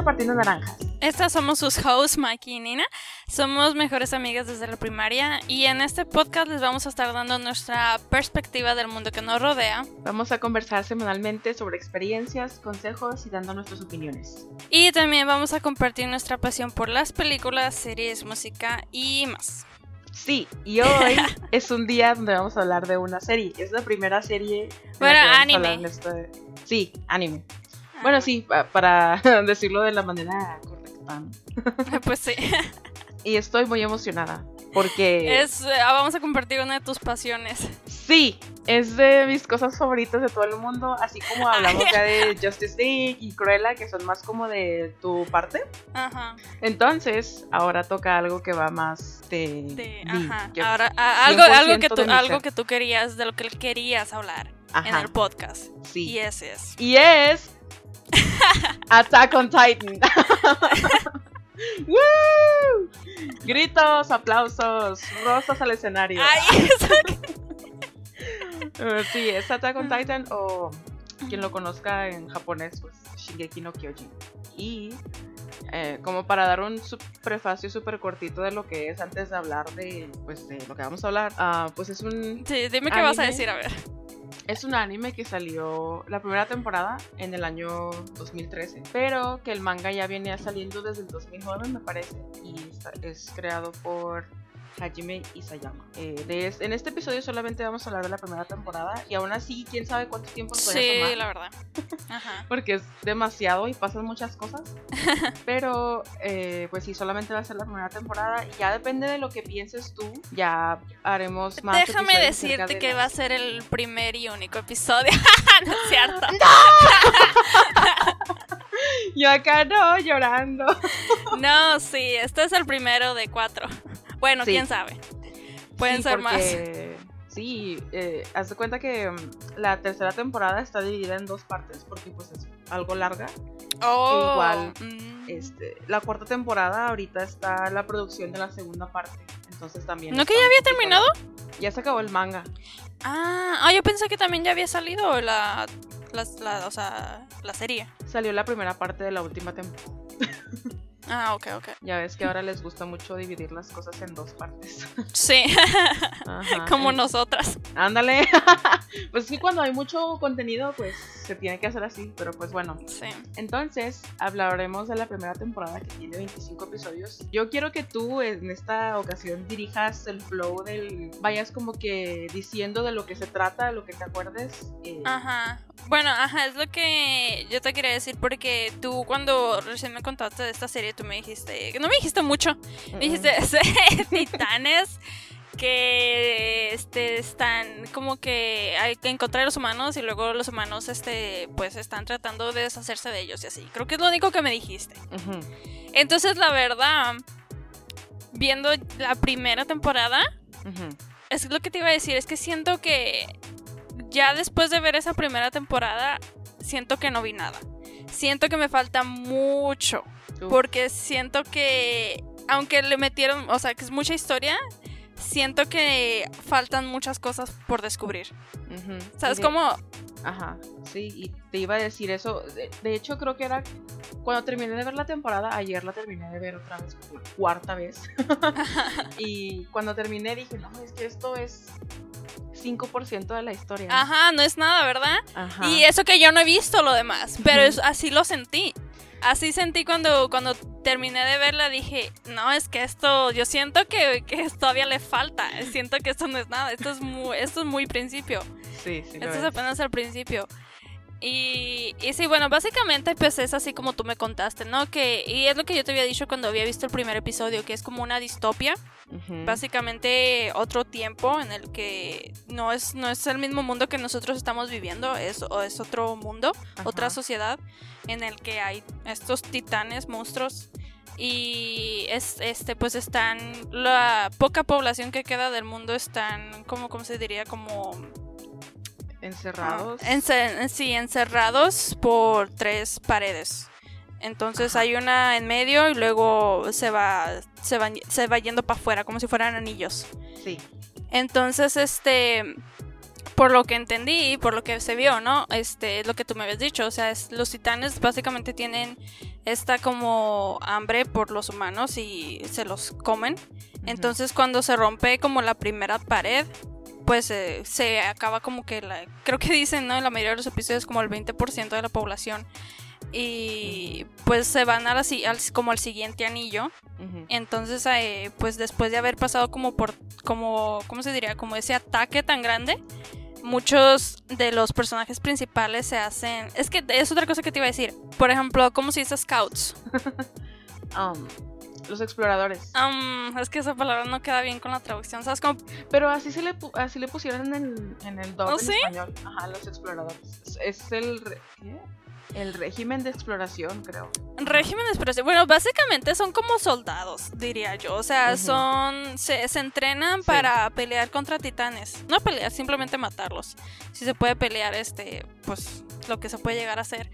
Bienvenidos a Partiendo Naranjas. Estas somos sus hosts, Mikey y Nina. Somos mejores amigas desde la primaria y en este podcast les vamos a estar dando nuestra perspectiva del mundo que nos rodea. Vamos a conversar semanalmente sobre experiencias, consejos y dando nuestras opiniones. Y también vamos a compartir nuestra pasión por las películas, series, música y más. Sí, y hoy es un día donde vamos a hablar de una serie. Es la primera serie. Bueno, anime. Este... Sí, anime. Bueno, sí, para decirlo de la manera correcta. Pues sí. Y estoy muy emocionada porque... Es, ah, vamos a compartir una de tus pasiones. Sí, es de mis cosas favoritas de todo el mundo, así como hablamos ya de Justice League y Cruella, que son más como de tu parte. Ajá. Entonces, ahora toca algo que va más de... de ajá. Ahora, algo, algo, que tú, algo que tú querías, de lo que querías hablar en el podcast. Sí. Y ese es. Y es... Attack on Titan. ¡Woo! Gritos, aplausos, rosas al escenario. Ay, uh, sí, es Attack on Titan o quien lo conozca en japonés, pues Shingeki no Kyojin. Y eh, como para dar un prefacio súper cortito de lo que es antes de hablar de, pues, de lo que vamos a hablar, uh, pues es un... Sí, dime qué vas a decir, a ver. Es un anime que salió la primera temporada en el año 2013, pero que el manga ya viene saliendo desde el 2009 me parece y es creado por Hajime Isayama. Eh, de en este episodio solamente vamos a hablar de la primera temporada y aún así, quién sabe cuánto tiempo nos sí, tomar. La verdad. Porque es demasiado y pasan muchas cosas. Pero, eh, pues sí, solamente va a ser la primera temporada y ya depende de lo que pienses tú, ya haremos más. Déjame decirte que va a ser el primer y único episodio. no es cierto. Yo acá no, llorando. no, sí, este es el primero de cuatro. Bueno, quién sabe. Pueden ser más. Sí, eh, haz de cuenta que mm, la tercera temporada está dividida en dos partes porque pues es algo larga. Oh, igual, mm. este, la cuarta temporada ahorita está la producción de la segunda parte. Entonces también. ¿No que ya había terminado? Ya se acabó el manga. Ah, yo pensé que también ya había salido la, la, o sea, la serie. Salió la primera parte de la última temporada. Ah, ok, ok. Ya ves que ahora les gusta mucho dividir las cosas en dos partes. Sí, como nosotras. Ándale. pues sí, cuando hay mucho contenido, pues se tiene que hacer así, pero pues bueno. Sí. Entonces, hablaremos de la primera temporada que tiene 25 episodios. Yo quiero que tú en esta ocasión dirijas el flow del... Vayas como que diciendo de lo que se trata, de lo que te acuerdes. Eh. Ajá. Bueno, ajá, es lo que yo te quería decir porque tú cuando recién me contaste de esta serie, tú me dijiste, no me dijiste mucho, me dijiste titanes que este están como que hay que encontrar a los humanos y luego los humanos este pues están tratando de deshacerse de ellos y así. Creo que es lo único que me dijiste. Entonces, la verdad, viendo la primera temporada, es lo que te iba a decir, es que siento que ya después de ver esa primera temporada, siento que no vi nada. Siento que me falta mucho. Porque siento que, aunque le metieron, o sea, que es mucha historia, siento que faltan muchas cosas por descubrir. ¿Sabes cómo? Ajá, sí, y te iba a decir eso. De, hecho, creo que era cuando terminé de ver la temporada, ayer la terminé de ver otra vez por cuarta vez. y cuando terminé dije, no, es que esto es 5% de la historia. Ajá, no es nada, ¿verdad? Ajá. Y eso que yo no he visto lo demás, pero es, así lo sentí. Así sentí cuando, cuando terminé de verla, dije, no, es que esto, yo siento que, que todavía le falta, siento que esto no es nada, esto es muy, esto es muy principio. Sí, sí. Esto es apenas el principio. Y, y sí, bueno, básicamente pues es así como tú me contaste, ¿no? Que, y es lo que yo te había dicho cuando había visto el primer episodio, que es como una distopia. Básicamente otro tiempo en el que no es, no es el mismo mundo que nosotros estamos viviendo, es, es otro mundo, otra sociedad en el que hay estos titanes, monstruos. Y es, este, pues están, la poca población que queda del mundo están, como, ¿cómo se diría? Como Encerrados. sí, encerrados por tres paredes. Entonces hay una en medio y luego se va, se va, se va yendo para afuera, como si fueran anillos. Sí. Entonces, este, por lo que entendí, por lo que se vio, ¿no? Este, es lo que tú me habías dicho. O sea, los titanes básicamente tienen esta como hambre por los humanos y se los comen. Entonces cuando se rompe como la primera pared, pues eh, se acaba como que la... Creo que dicen, ¿no? En la mayoría de los episodios como el 20% de la población. Y pues se van a la, al, como al siguiente anillo. Entonces, eh, pues después de haber pasado como por, como, ¿cómo se diría? Como ese ataque tan grande, muchos de los personajes principales se hacen... Es que es otra cosa que te iba a decir. Por ejemplo, ¿cómo se dice scouts? um, los exploradores. Um, es que esa palabra no queda bien con la traducción, ¿sabes cómo? Pero así se le así le pusieron en el, en el ¿Oh, en español. Ajá, los exploradores. Es el... ¿Qué? El régimen de exploración, creo. Régimen de exploración. Bueno, básicamente son como soldados, diría yo. O sea, son. Se, entrenan para pelear contra titanes. No pelear, simplemente matarlos. Si se puede pelear, este. Pues lo que se puede llegar a hacer.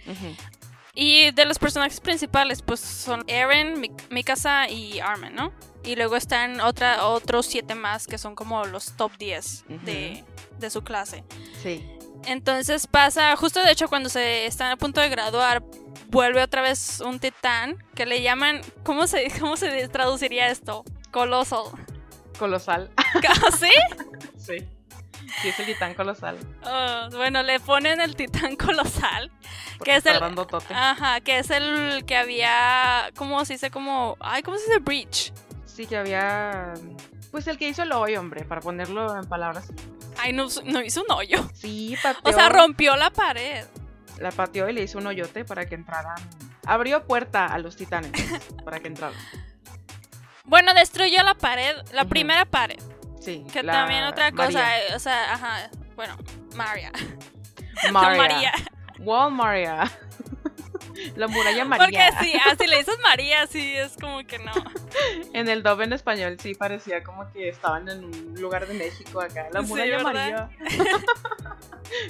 Y de los personajes principales, pues son Eren, Mikasa y Armin, ¿no? Y luego están otra, otros siete más que son como los top 10 de, de su clase. Sí. Entonces pasa, justo de hecho cuando se están a punto de graduar, vuelve otra vez un titán que le llaman, ¿cómo se, cómo se traduciría esto? Colosal. Colosal. ¿Ah, ¿Sí? sí. Sí, es el titán colosal. Oh, bueno, le ponen el titán colosal. que es el. Ajá, que es el que había. ¿Cómo se dice? Como. Ay, ¿cómo se dice? Breach. Sí, que había. Pues el que hizo el hoyo, hombre, para ponerlo en palabras Ay, no, no hizo un hoyo. Sí, pateó. O sea, rompió la pared. La pateó y le hizo un hoyote para que entraran. Abrió puerta a los titanes para que entraran. Bueno, destruyó la pared, la primera pared. Sí. Que también otra cosa, eh, o sea, ajá, bueno, Maria. Maria. María. Wall Maria. La muralla María. Porque sí, así le dices María, sí, es como que no. En el dub en español sí parecía como que estaban en un lugar de México acá. La muralla María.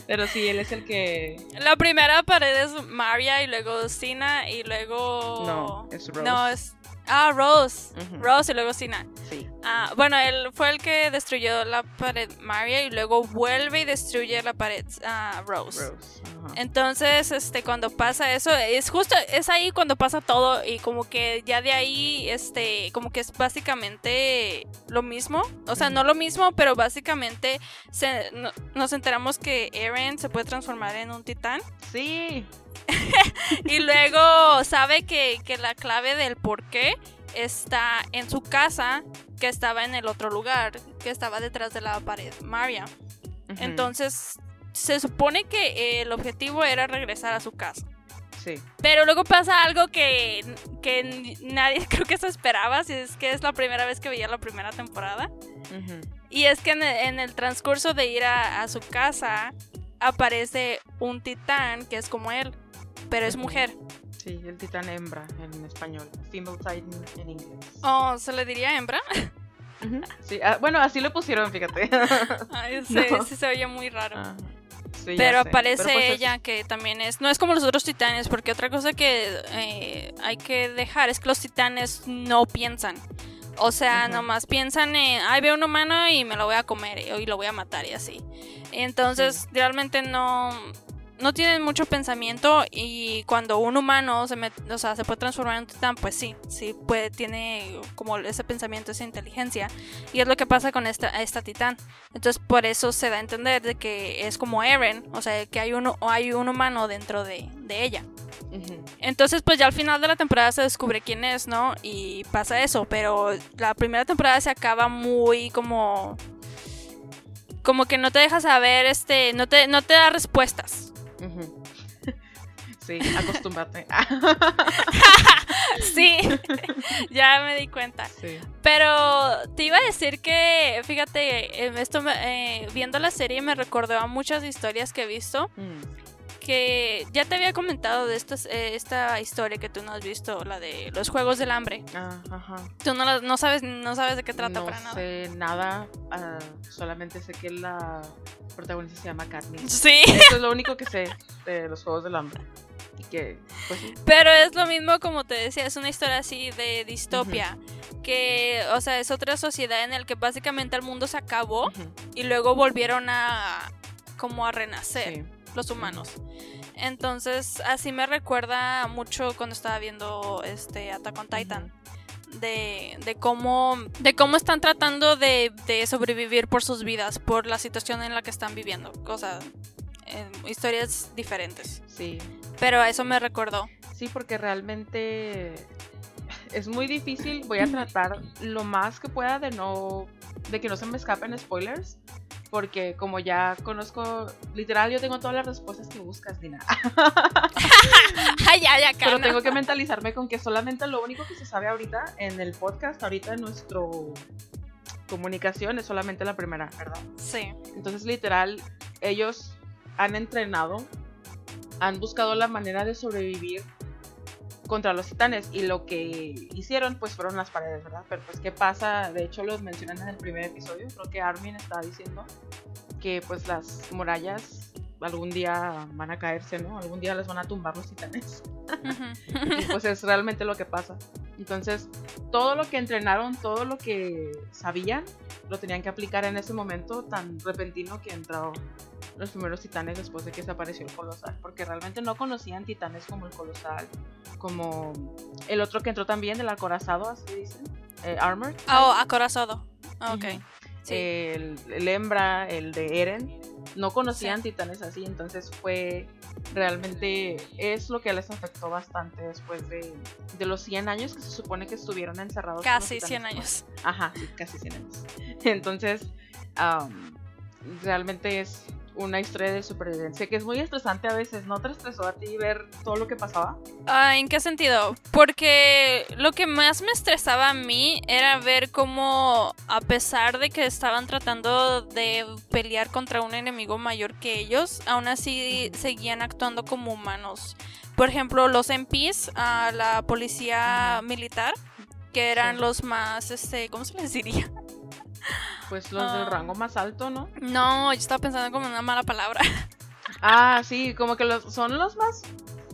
Pero sí, él es el que. La primera pared es María y luego Sina y luego. No, es Rose. No, es Ah, Rose. Rose y luego Sina. Sí. Ah, bueno, él fue el que destruyó la pared Maria y luego vuelve y destruye la pared uh, Rose. Rose. Entonces, este, cuando pasa eso, es justo, es ahí cuando pasa todo y como que ya de ahí, este, como que es básicamente lo mismo. O sea, no lo mismo, pero básicamente nos enteramos que Eren se puede transformar en un titán. Sí. y luego sabe que, la clave del por qué está en su casa, que estaba en el otro lugar, que estaba detrás de la pared Maria. Entonces, se supone que el objetivo era regresar a su casa. Sí. Pero luego pasa algo que, que nadie creo que se esperaba, si es que es la primera vez que veía la primera temporada. Y es que en el, transcurso de ir a, su casa aparece un titán que es como él pero es mujer. Sí, el titán hembra en español. Female Titan en inglés. Oh, ¿se le diría hembra? Sí, ah, bueno, así lo pusieron, fíjate. Ay, sí, sí se oye muy raro. pero aparece pues ella, que también es. No es como los otros titanes, porque otra cosa que eh, hay que dejar es que los titanes no piensan. O sea, nomás piensan en, ay, veo un humano y me lo voy a comer y lo voy a matar y así. Entonces, realmente no no tienen mucho pensamiento y cuando un humano se, o sea, se puede transformar en un titán, pues sí, sí puede, tiene como ese pensamiento, esa inteligencia. Y es lo que pasa con esta, esta titán. Entonces por eso se da a entender de que es como Eren, o sea, que hay, uno, hay un humano dentro de, ella. Entonces pues ya al final de la temporada se descubre quién es, ¿no? Y pasa eso, pero la primera temporada se acaba muy como... Como que no te deja saber, este, no te, no te da respuestas. Sí, acostúmbrate. sí, ya me di cuenta. Pero te iba a decir que, fíjate, esto eh, viendo la serie me recordó a muchas historias que he visto. Mm. Que ya te había comentado de esta, eh, esta historia que tú no has visto, la de los Juegos del Hambre. Ah, ajá. Tú no, no, sabes, no sabes de qué trata para nada. No sé nada, ah, solamente sé que la protagonista se llama Katniss. Sí. Eso es lo único que sé de los Juegos del Hambre. Que, pues, Pero es lo mismo como te decía, es una historia así de distopia, que, o sea, es otra sociedad en la que básicamente el mundo se acabó y luego volvieron a como a renacer los humanos. Entonces, así me recuerda mucho cuando estaba viendo este Attack on Titan. De, de, cómo, de cómo están tratando de, de, sobrevivir por sus vidas, por la situación en la que están viviendo. O sea, historias diferentes. Sí. Pero a eso me recordó. Sí, porque realmente es muy difícil. Voy a tratar lo más que pueda de no. de que no se me escapen spoilers. Porque como ya conozco, literal, yo tengo todas las respuestas que buscas, Dina. ya, ya, Pero tengo que mentalizarme con que solamente lo único que se sabe ahorita en el podcast, ahorita en nuestro comunicación, es solamente la primera, ¿verdad? Sí. Entonces, literal, ellos han entrenado, han buscado la manera de sobrevivir contra los titanes y lo que hicieron pues fueron las paredes, ¿verdad? Pero pues qué pasa, de hecho los mencionan en el primer episodio, creo que Armin está diciendo que pues las murallas algún día van a caerse, ¿no? Algún día les van a tumbar los titanes. y pues es realmente lo que pasa. Entonces, todo lo que entrenaron, todo lo que sabían, lo tenían que aplicar en ese momento tan repentino que entró los primeros titanes después de que se apareció el colosal, porque realmente no conocían titanes como el colosal, como el otro que entró también, el acorazado, así dicen, eh, Armor. Oh, acorazado. ok. El, hembra, el de Eren, no conocían titanes así, entonces fue realmente es lo que les afectó bastante después de, de los 100 años que se supone que estuvieron encerrados. Casi 100 años. Ajá, sí, casi 100 años. Entonces, realmente es una historia de supervivencia que es muy estresante a veces. ¿No te estresó a ti ver todo lo que pasaba? Ah, ¿En qué sentido? Porque lo que más me estresaba a mí era ver cómo, a pesar de que estaban tratando de pelear contra un enemigo mayor que ellos, aún así seguían actuando como humanos. Por ejemplo, los MPs, a la policía militar, que eran los más, este, ¿cómo se les diría? Pues los del ah. rango más alto, ¿no? No, yo estaba pensando como una mala palabra. Ah, sí, como que los, son los más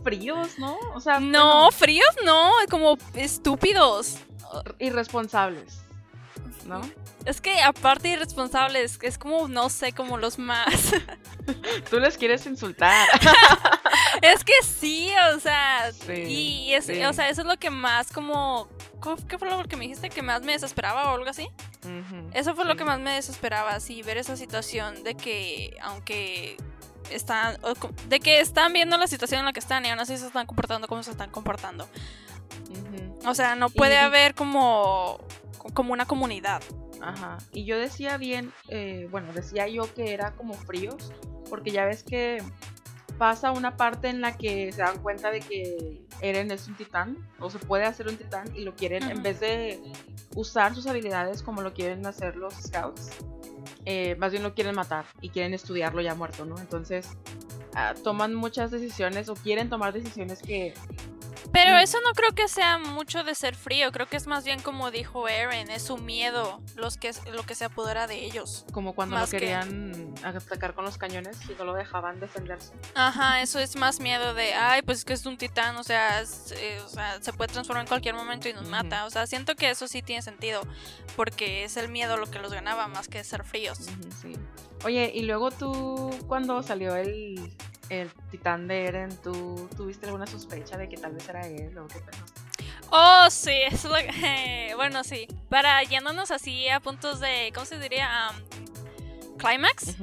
fríos, ¿no? O sea, no, fríos no, como estúpidos. Irresponsables, ¿no? Es que aparte de irresponsables, es como, no sé, como los más. Tú les quieres insultar. es que sí, o sea, y o sea, eso es lo que más como ¿Qué fue lo que me dijiste que más me desesperaba o algo así? Eso fue lo que más me desesperaba, sí, ver esa situación de que, aunque están, de que están viendo la situación en la que están y aún así se están comportando como se están comportando. O sea, no puede haber como, como una comunidad. Ajá. Y yo decía bien, eh, bueno, decía yo que era como fríos, porque ya ves que pasa una parte en la que se dan cuenta de que Eren es un titán, o se puede hacer un titán, y lo quieren, en vez de usar sus habilidades como lo quieren hacer los scouts, eh, más bien lo quieren matar y quieren estudiarlo ya muerto, ¿no? Entonces ah, toman muchas decisiones o quieren tomar decisiones que pero eso no creo que sea mucho de ser frío, creo que es más bien como dijo Eren, es su miedo los que, lo que se apodera de ellos. Como cuando lo querían atacar con los cañones y no lo dejaban defenderse. Ajá, eso es más miedo de, ay, pues es que es un titán, o sea, eh, se puede transformar en cualquier momento y nos mata. O sea, siento que eso sí tiene sentido, porque es el miedo lo que los ganaba más que ser fríos. sí. Oye, y luego tú, cuando salió el, el titán de Eren, ¿tú tuviste alguna sospecha de que tal vez era él o qué pensaste? Oh, sí, eso es lo que... bueno, sí. Para yéndonos así a puntos de, ¿cómo se diría? Um, ¿Climax?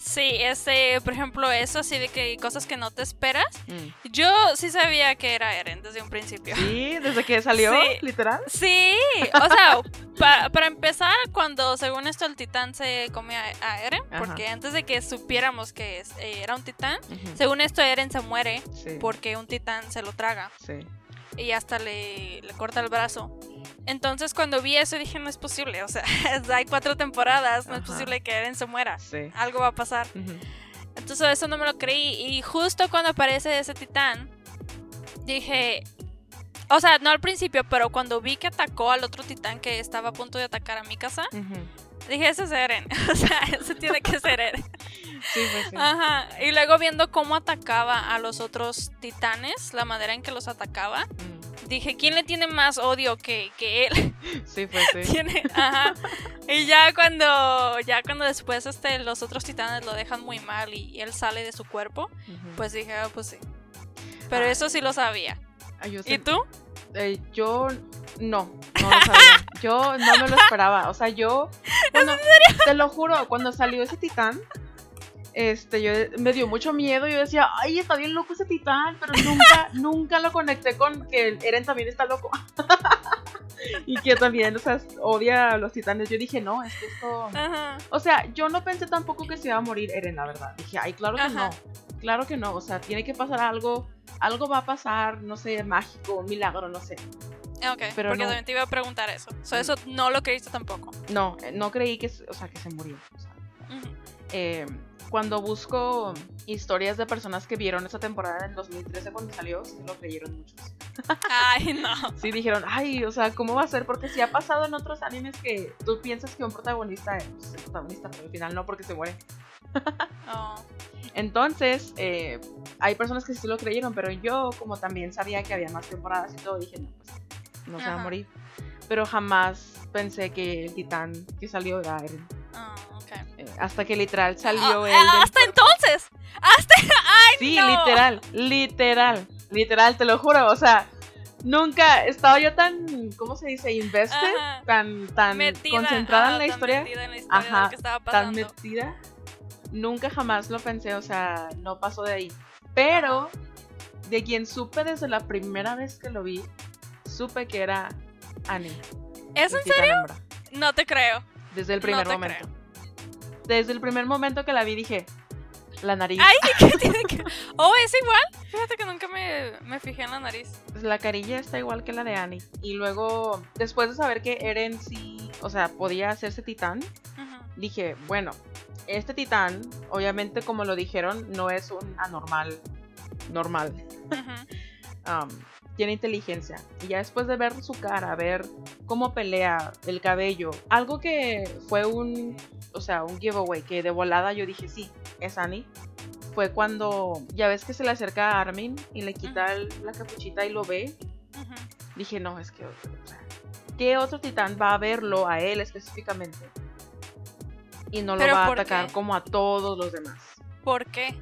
Sí, este, por ejemplo, eso así de que cosas que no te esperas. Mm. Yo sí sabía que era Eren desde un principio. Sí, desde que salió, literal. Sí, o sea, para, empezar, cuando según esto el titán se come a, Eren, porque antes de que supiéramos que eh, era un titán, según esto Eren se muere porque un titán se lo traga. Sí. Y hasta le, le corta el brazo. Entonces cuando vi eso dije, no es posible, o sea, hay cuatro temporadas, no es posible que Eren se muera. Algo va a pasar. Entonces eso no me lo creí. Y justo cuando aparece ese titán, dije, o sea, no al principio, pero cuando vi que atacó al otro titán que estaba a punto de atacar a mi casa, dije, ese es Eren. o sea, ese tiene que ser Eren. Sí, pues sí. Ajá. Y luego viendo cómo atacaba a los otros titanes, la manera en que los atacaba. dije, ¿quién le tiene más odio que, que él? Sí, pues sí. Tiene, ajá. Y ya cuando, ya cuando después este, los otros titanes lo dejan muy mal y él sale de su cuerpo, pues dije, ah, pues sí. Pero Ay. eso sí lo sabía. Ay, yo ¿Y tú? eh, yo no, no lo sabía. Yo no me lo esperaba. O sea, yo. Cuando, Te lo juro, cuando salió ese titán, este, yo me dio mucho miedo. Yo decía, ay, está bien loco ese titán, pero nunca, nunca lo conecté con que Eren también está loco. y que también, o sea, odia a los titanes. Yo dije, no, es que esto. Ajá. O sea, yo no pensé tampoco que se iba a morir Eren, la verdad. Dije, ay, claro que Ajá. no. Claro que no. O sea, tiene que pasar algo. Algo va a pasar, no sé, mágico, un milagro, no sé. Ok, Pero porque no. también te iba a preguntar eso. So, eso no lo creíste tampoco. No, eh, no creí que, se- o sea, que se murió. o sea, eh, cuando busco historias de personas que vieron esa temporada en 2013 cuando salió, sí lo creyeron muchos. Ay, no. Sí dijeron, ay, o sea, ¿cómo va a ser? Porque sí ha pasado en otros animes que tú piensas que un protagonista es el protagonista, pero al final no porque se muere. Oh. Entonces, eh, hay personas que sí lo creyeron, pero yo, como también sabía que había más temporadas y todo, dije, no, pues no se va a morir. Pero jamás pensé que el titán que salió era Eren. Oh, ok. Eh, hasta que literal salió Ah, él. hasta entonces. Hasta. Sí, no. literal, literal, literal, te lo juro. O sea, nunca estaba yo tan, ¿cómo se dice? Invested, Ajá. tan, tan metida, concentrada en la tan historia, metida en la historia de lo Ajá, que estaba tan metida. Nunca jamás lo pensé, o sea, no pasó de ahí. Pero, de quien supe desde la primera vez que lo vi, supe que era Annie. ¿Es en serio? hembra, No te creo. Desde el No primer te momento. Desde el primer momento que la vi dije, la nariz. Ay, ¿qué tiene que.? Oh, es igual. Fíjate que nunca me, me fijé en la nariz. Pues la carilla está igual que la de Annie. Y luego, después de saber que Eren sí, o sea, podía hacerse titán, dije, bueno, este titán, obviamente como lo dijeron, no es un anormal normal. Ujú. Um, tiene inteligencia. Y ya después de ver su cara, ver cómo pelea, el cabello, algo que fue un, o sea, un giveaway, que de volada yo dije, sí, es Annie. Fue cuando, ya ves que se le acerca a Armin y le quita la capuchita y lo ve. Ujú. Dije, no, es que, o sea, ¿qué otro titán va a verlo a él específicamente? Y no lo ¿Pero va a atacar qué? como a todos los demás. ¿Por qué?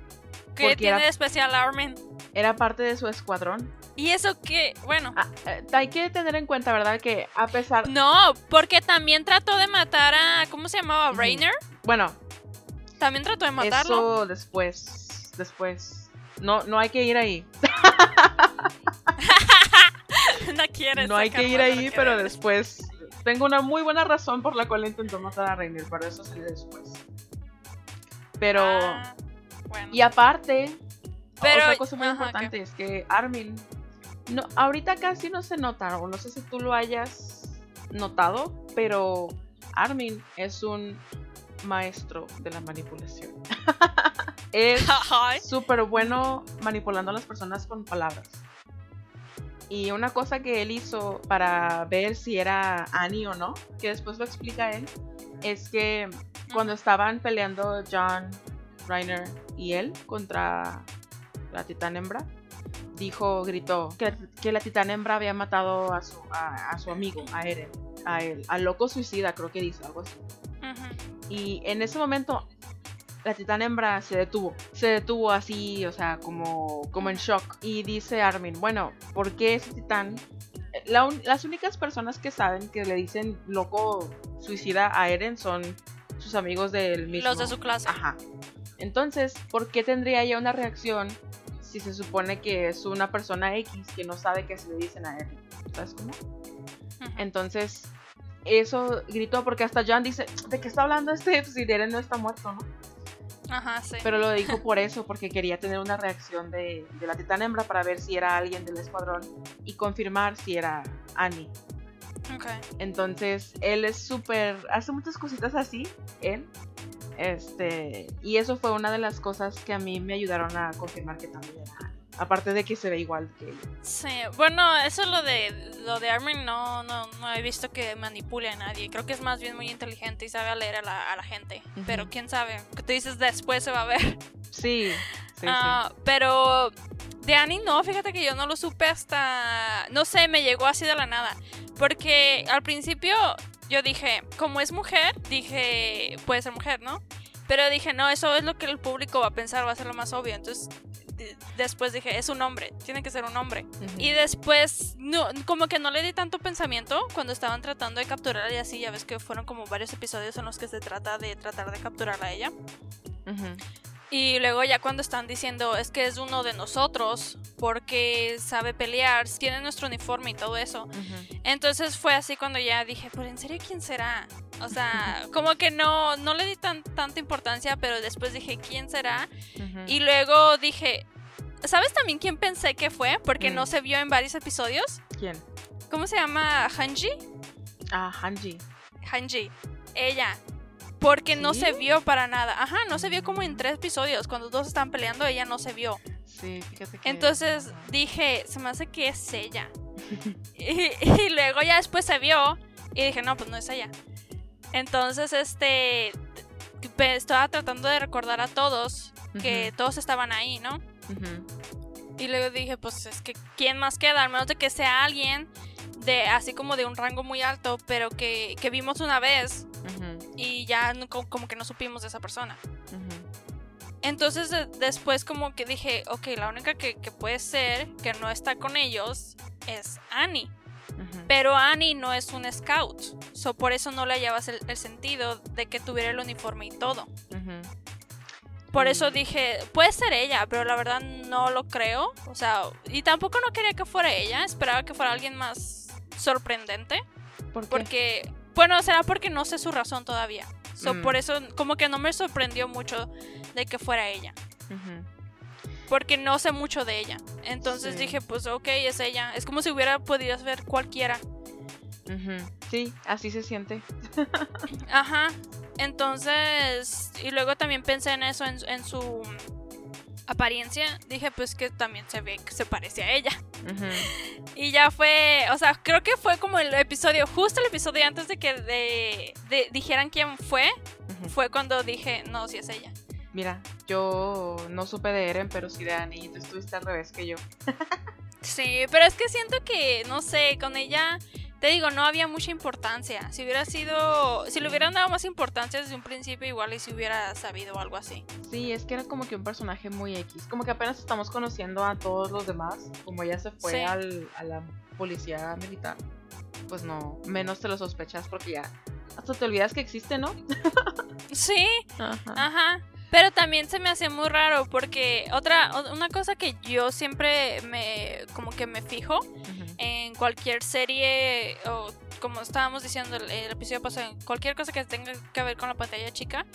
¿Qué Porque tiene era- de especial Armin? Era parte de su escuadrón. ¿Y eso qué? Bueno. Ah, eh, hay que tener en cuenta, ¿verdad? Que a pesar... No, porque también trató de matar a. ¿Cómo se llamaba? Rainer. Bueno, También trató de matarlo. eso después, después. No, no hay que ir ahí. no quieres. No hay que ir ahí, que pero después. Tengo una muy buena razón por la cual intentó matar a Reiner, pero eso salió después. Pero... Ah, bueno. Y aparte, Pero- otra cosa muy ajá, importante es que Armin, no, ahorita casi no se nota, o no sé si tú lo hayas notado, pero Armin es un maestro de la manipulación. es súper bueno manipulando a las personas con palabras. Y una cosa que él hizo para ver si era Annie o no, que después lo explica él, es que cuando estaban peleando John, Reiner y él contra la titán hembra, dijo, gritó que, que la titán hembra había matado a su, a, a su amigo, a Eren, a él, al loco suicida, creo que dice algo así. Y en ese momento la titán hembra se detuvo. Se detuvo así, o sea, como, como en shock. Y dice Armin, bueno, ¿por qué ese titán? La un- las únicas personas que saben que le dicen loco suicida a Eren son sus amigos del mismo. Los de su clase. Ajá. Entonces, ¿por qué tendría ella una reacción si se supone que es una persona X que no sabe que se le dicen a Eren? ¿Sabes cómo? Ujú. Entonces, eso gritó porque hasta John dice, ¿de qué está hablando este? Pues si Eren no está muerto, ¿no? Ajá, sí. Pero lo dijo por eso, porque quería tener una reacción de, de la titán hembra para ver si era alguien del escuadrón y confirmar si era Annie. Ok. Entonces, él es súper, hace muchas cositas así, él. Este, y eso fue una de las cosas que a mí me ayudaron a confirmar que también era. Aparte de que se ve igual que ella. Sí, bueno, eso lo de lo de Armin no, no, no he visto que manipule a nadie. Creo que es más bien muy inteligente y sabe leer a la, a la gente. Pero quién sabe, que tú dices después se va a ver. Sí, sí, Ah, Pero De Annie no, fíjate que yo no lo supe hasta, no sé, me llegó así de la nada. Porque al principio yo dije, como es mujer, dije, puede ser mujer, ¿no? Pero dije, no, eso es lo que el público va a pensar, va a ser lo más obvio. Entonces después dije, es un hombre, tiene que ser un hombre. Y después, no, como que no le di tanto pensamiento cuando estaban tratando de capturar y así, ya ves que fueron como varios episodios en los que se trata de tratar de capturar a ella. Y luego ya cuando están diciendo es que es uno de nosotros porque sabe pelear, tiene nuestro uniforme y todo eso. Entonces fue así cuando ya dije, pero en serio quién será? O sea, como que no, no le di tan, tanta importancia, pero después dije, ¿quién será? Y luego dije, ¿sabes también quién pensé que fue? Porque no mm. se vio en varios episodios. ¿Quién? ¿Cómo se llama? ¿Hanji? Ah, Hanji. Hanji. Ella. Porque no se vio para nada. Ajá, no se vio como en tres episodios. Cuando todos estaban peleando, ella no se vio. Sí, fíjate que... Entonces dije, se me hace que es ella. y, luego ya después se vio y dije, no, pues no es ella. Entonces, este, estaba tratando de recordar a todos que todos estaban ahí, ¿no? Y luego dije, pues es que, ¿quién más queda? Al menos de que sea alguien de así como de un rango muy alto, pero que, que vimos una vez y ya como que no supimos de esa persona. Entonces después como que dije, ok, la única que, puede ser que no está con ellos es Annie. Pero Annie no es un scout, so por eso no le hallabas el, sentido de que tuviera el uniforme y todo. Por eso dije, puede ser ella, pero la verdad no lo creo. O sea, y tampoco no quería que fuera ella, esperaba que fuera alguien más sorprendente. Porque bueno, será porque no sé su razón todavía. Mm. Por eso, como que no me sorprendió mucho de que fuera ella. Porque no sé mucho de ella. Entonces dije, pues ok, es ella. Es como si hubiera podido ser cualquiera. Sí, así se siente. Ajá. Entonces, y luego también pensé en eso, en su apariencia, dije pues que también se ve que se parece a ella. Y ya fue, o sea, creo que fue como el episodio, justo el episodio antes de que de, dijeran quién fue, fue cuando dije, no, si es ella. Mira, yo no supe de Eren, pero sí de Annie, tú estuviste al revés que yo. sí, pero es que siento que, no sé, con ella te digo, no había mucha importancia. Si hubiera sido, si le hubieran dado más importancia desde un principio, igual y si hubiera sabido algo así. Sí, es que era como que un personaje muy X. Como que apenas estamos conociendo a todos los demás. Como ella se fue al, a la policía militar, pues no, menos te lo sospechas porque ya hasta te olvidas que existe, ¿no? sí, ajá. Pero también se me hace muy raro porque otra una cosa que yo siempre me como que me fijo en cualquier serie o como estábamos diciendo el, episodio pasado, en cualquier cosa que tenga que ver con la pantalla chica,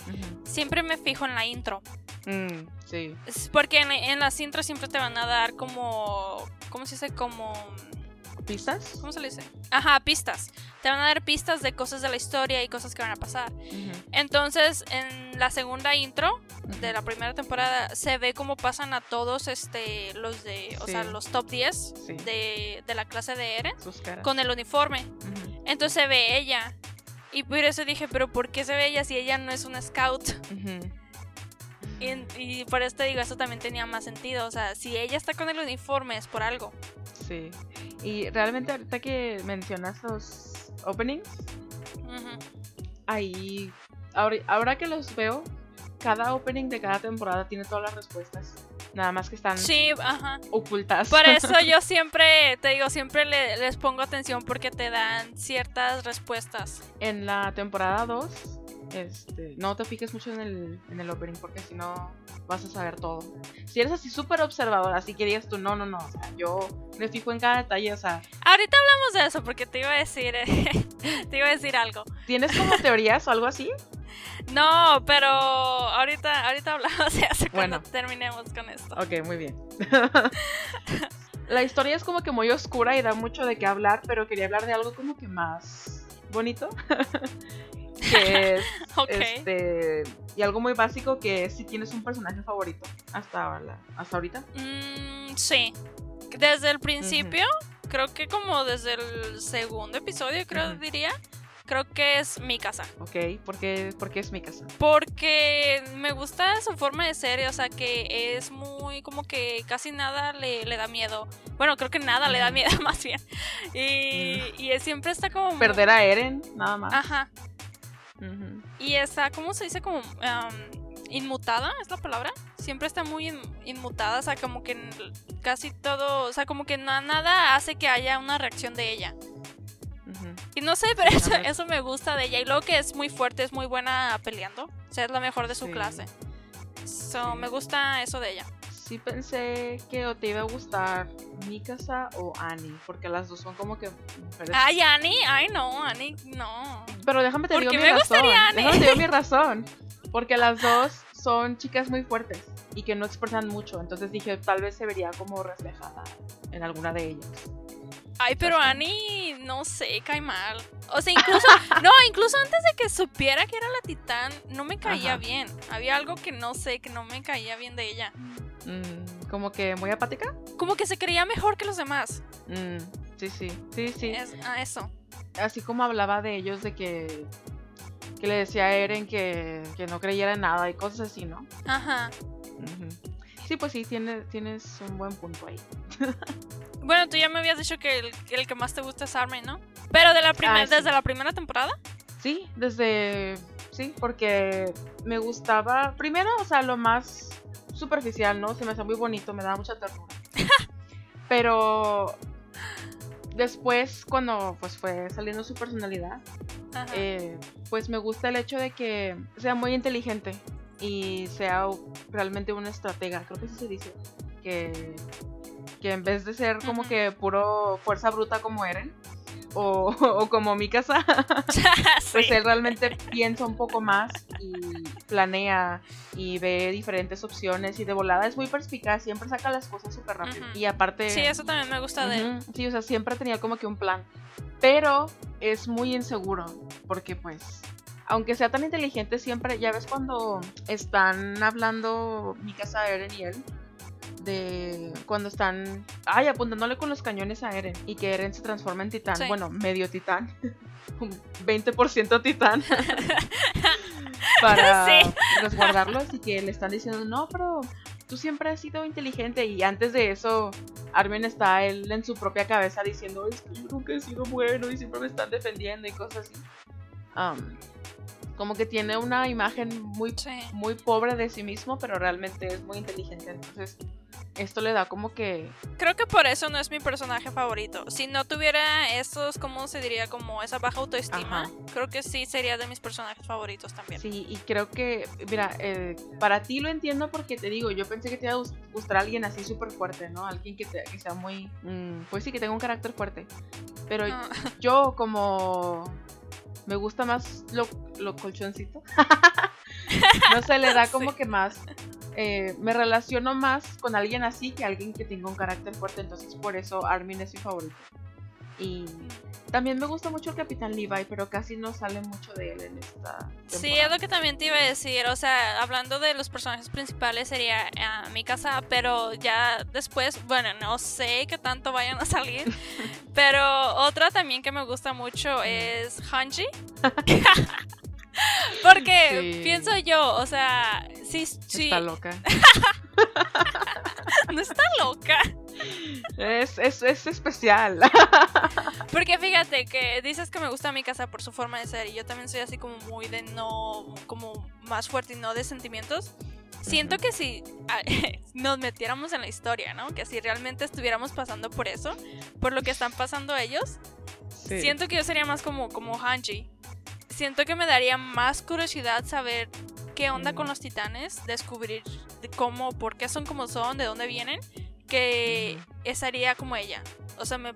siempre me fijo en la intro. Mm, sí. Porque en, en, las intros siempre te van a dar como ¿cómo se dice? como ¿Pistas? ¿Cómo se le dice? Ajá, pistas. Te van a dar pistas de cosas de la historia y cosas que van a pasar. Entonces, en la segunda intro de la primera temporada se ve cómo pasan a todos este los de, o sea, los top 10 de, la clase de Eren con el uniforme. Entonces se ve ella. Y por eso dije, pero ¿por qué se ve ella si ella no es una scout? Y, y, por eso te digo, eso también tenía más sentido. O sea, si ella está con el uniforme es por algo. Sí. Y realmente ahorita que mencionas los openings, ahí, ahora, que los veo, cada opening de cada temporada tiene todas las respuestas. Nada más que están ocultas. Por eso yo siempre, te digo, siempre les pongo atención porque te dan ciertas respuestas. En la temporada 2 este, no te fijes mucho en el, en el opening porque si no vas a saber todo. Si eres así súper observador, así que digas tú, no, no, no, o sea, yo me fijo en cada detalle, o sea... Ahorita hablamos de eso porque te iba a decir, te iba a decir algo. ¿Tienes como teorías o algo así? No, pero ahorita, ahorita hablamos de eso cuando terminemos con esto. Ok, muy bien. La historia es como que muy oscura y da mucho de qué hablar, pero quería hablar de algo como que más bonito. que es este y algo muy básico que es si tienes un personaje favorito hasta hasta ahorita mm, sí desde el principio creo que como desde el segundo episodio creo diría creo que es mi casa. Ok, ¿por qué, por qué es mi casa? Porque me gusta su forma de ser, o sea, que es muy como que casi nada le, le da miedo. Bueno, creo que nada le da miedo más bien. Y, Mm. y siempre está como... Perder a Eren, nada más. Ajá. Y está, ¿cómo se dice? Como inmutada, es la palabra. Siempre está muy in- inmutada, o sea, como que casi todo, o sea, como que na- nada hace que haya una reacción de ella. Y no sé, pero eso, eso me gusta de ella. Y luego que es muy fuerte, es muy buena peleando. O sea, es la mejor de su Sí. clase. So, Sí. me gusta eso de ella. Sí pensé que o te iba a gustar Mikasa o Annie, porque las dos son como que mujeres. Ay, Annie, ay no, Annie, no. Pero déjame te ¿por digo qué mi me razón. Annie? Déjame te digo mi razón. Porque las dos son chicas muy fuertes y que no expresan mucho. Entonces dije, tal vez se vería como reflejada en alguna de ellas. Ay, pero. Annie, no sé, cae mal. O sea, incluso, no, incluso antes de que supiera que era la titán, no me caía Ajá. bien. Había algo que no sé, que no me caía bien de ella. Mm, como que muy apática. Como que se creía mejor que los demás. Mm, sí, sí, sí, sí. Es, ah, eso. Así como hablaba de ellos, de que, que le decía a Eren que, que no creyera en nada y cosas así, ¿no? Ajá. Sí, pues sí, tiene, tienes un buen punto ahí. Bueno, tú ya me habías dicho que el, que el que más te gusta es Armin, ¿no? Pero de la Ah, sí. desde la primera temporada. Sí, desde... Sí, porque me gustaba... Primero, o sea, lo más superficial, ¿no? Se me hacía muy bonito, me daba mucha ternura. Pero después, cuando pues fue saliendo su personalidad, eh, pues me gusta el hecho de que sea muy inteligente y sea realmente una estratega, creo que así se dice, que, que en vez de ser como que puro fuerza bruta como Eren o, o como Mikasa, pues Sí. él realmente piensa un poco más y planea y ve diferentes opciones y de volada es muy perspicaz, siempre saca las cosas súper rápido y aparte... Sí, eso también me gusta de él. Sí, o sea, siempre tenía como que un plan. Pero es muy inseguro. Porque pues. Aunque sea tan inteligente, siempre. Ya ves cuando están hablando Mikasa, Eren y él. De cuando están. Ay, apuntándole con los cañones a Eren. Y que Eren se transforma en titán. Sí. Bueno, medio titán. Un 20% titán. para Sí. resguardarlos. Y que le están diciendo, no, pero tú siempre has sido inteligente. Y antes de eso, Armin está él en su propia cabeza diciendo, es que yo nunca he sido bueno y siempre me están defendiendo y cosas así. Am, como que tiene una imagen muy, Sí. muy pobre de sí mismo, pero realmente es muy inteligente. Entonces, esto le da como que... Creo que por eso no es mi personaje favorito. Si no tuviera estos, ¿cómo se diría? Como esa baja autoestima, Ajá. creo que sí sería de mis personajes favoritos también. Sí, y creo que, mira, eh, para ti lo entiendo porque te digo, yo pensé que te iba a gus- gustar alguien así súper fuerte, ¿no? Alguien que, te- que sea muy... mm, pues sí, que tenga un carácter fuerte. Pero Ah, yo como me gusta más lo, lo colchoncito. no se le da como Sí. que más. eh, me relaciono más con alguien así que alguien que tenga un carácter fuerte. Entonces por eso Armin es mi favorito. Y también me gusta mucho el Capitán Levi, pero casi no sale mucho de él en esta Sí, es lo que también te iba a decir. O sea, hablando de los personajes principales sería ah, mi casa, pero ya después, bueno, no sé qué tanto vayan a salir. pero otra también que me gusta mucho es Hanji. Porque Sí. pienso yo, o sea, sí, sí, Está loca. no está loca. Es, es, es especial. Porque fíjate que dices que me gusta mi casa por su forma de ser y yo también soy así como muy de no, como más fuerte y no de sentimientos. Siento que si nos metiéramos en la historia, ¿no? Que si realmente estuviéramos pasando por eso, por lo que están pasando ellos, Sí. siento que yo sería más como, como Hanji. Siento que me daría más curiosidad saber qué onda con los titanes, descubrir de cómo, por qué son como son, de dónde vienen, que estaría como ella. O sea, me-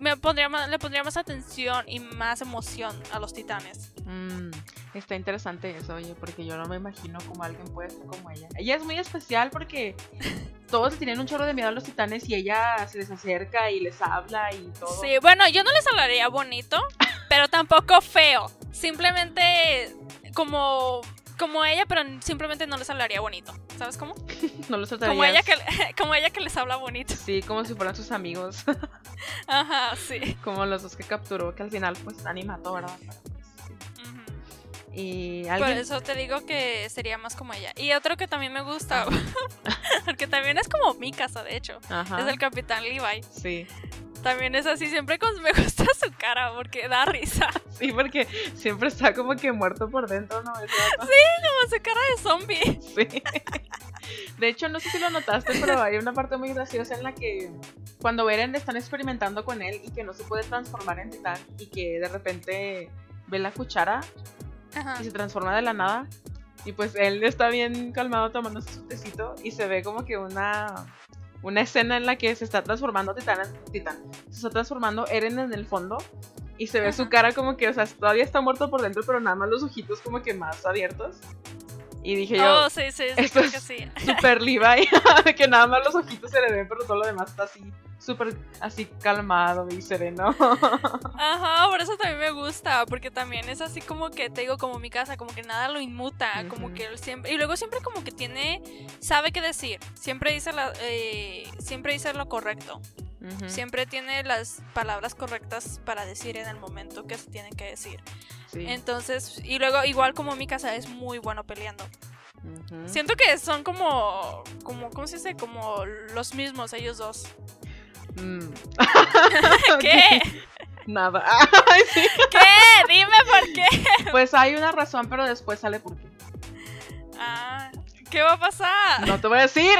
me pondría más, le pondría más atención y más emoción a los titanes. Mm, está interesante eso, oye, porque yo no me imagino cómo alguien puede ser como ella. Ella es muy especial porque todos tienen un chorro de miedo a los titanes y ella se les acerca y les habla y todo. Sí, bueno, yo no les hablaría bonito, pero tampoco feo. Simplemente como, como ella, pero simplemente no les hablaría bonito. ¿Sabes cómo? No los Como ella, tratarías- que, como ella que les habla bonito. Sí, como si fueran sus amigos. Ajá, sí. Como los dos que capturó, que al final pues Annie mató, ¿verdad? Sí. Y Por alguien... eso te digo que sería más como ella. Y otro que también me gusta, porque también es como mi casa, de hecho, Ajá. es el Capitán Levi. Sí. También es así, siempre con- me gusta su cara porque da risa. Sí, porque siempre está como que muerto por dentro, ¿no? Vato. Como su cara de zombie. Sí. De hecho, no sé si lo notaste, pero hay una parte muy graciosa en la que cuando Eren están experimentando con él y que no se puede transformar en titán y que de repente ve la cuchara Ajá. y se transforma de la nada. Y pues él está bien calmado tomándose su tecito y se ve como que una, una escena en la que se está transformando titán, en- titán. Se está transformando Eren en el fondo y se ve su Ajá. cara como que, o sea, todavía está muerto por dentro, pero nada más los ojitos como que más abiertos. Y dije yo, Oh, sí, sí, sí, esto creo que es- sí. super Levi, que nada más los ojitos se le ven, pero todo lo demás está así, súper así calmado y sereno. Ajá, por eso también me gusta, porque también es así como que te digo, como mi casa, como que nada lo inmuta, como que él siempre, y luego siempre como que tiene, sabe qué decir, siempre dice la, eh, siempre dice lo correcto, siempre tiene las palabras correctas para decir en el momento que se tienen que decir. sí. Entonces, y luego igual como mi casa es muy bueno peleando. Siento que son como, como, ¿cómo se dice? Como los mismos ellos dos. Mm. ¿Qué? Nada. Ay, sí. ¿Qué? Dime por qué. Pues hay una razón, pero después sale por qué. Ah, ¿qué va a pasar? No te voy a decir.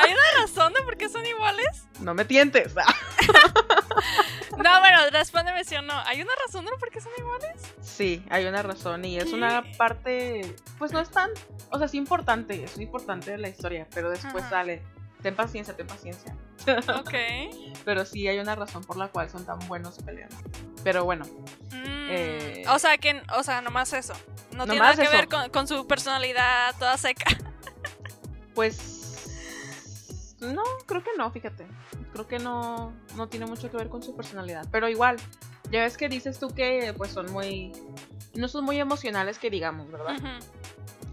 ¿Hay una razón de por qué son iguales? No me tientes. No, bueno, respóndeme si o no. ¿Hay una razón de por qué son iguales? Sí, hay una razón y es una parte, pues no es tan, o sea, es importante, es importante de la historia, pero después Ajá. sale. Ten paciencia, ten paciencia. Ok. Pero sí hay una razón por la cual son tan buenos peleando. Pero bueno, Mm, Eh. O sea, que, o sea, nomás eso. No tiene nada que eso. ver con, con su personalidad toda seca. pues no, creo que no, fíjate. Creo que no, no tiene mucho que ver con su personalidad. Pero igual, ya ves que dices tú que pues son muy, no son muy emocionales que digamos, ¿verdad? Ujú.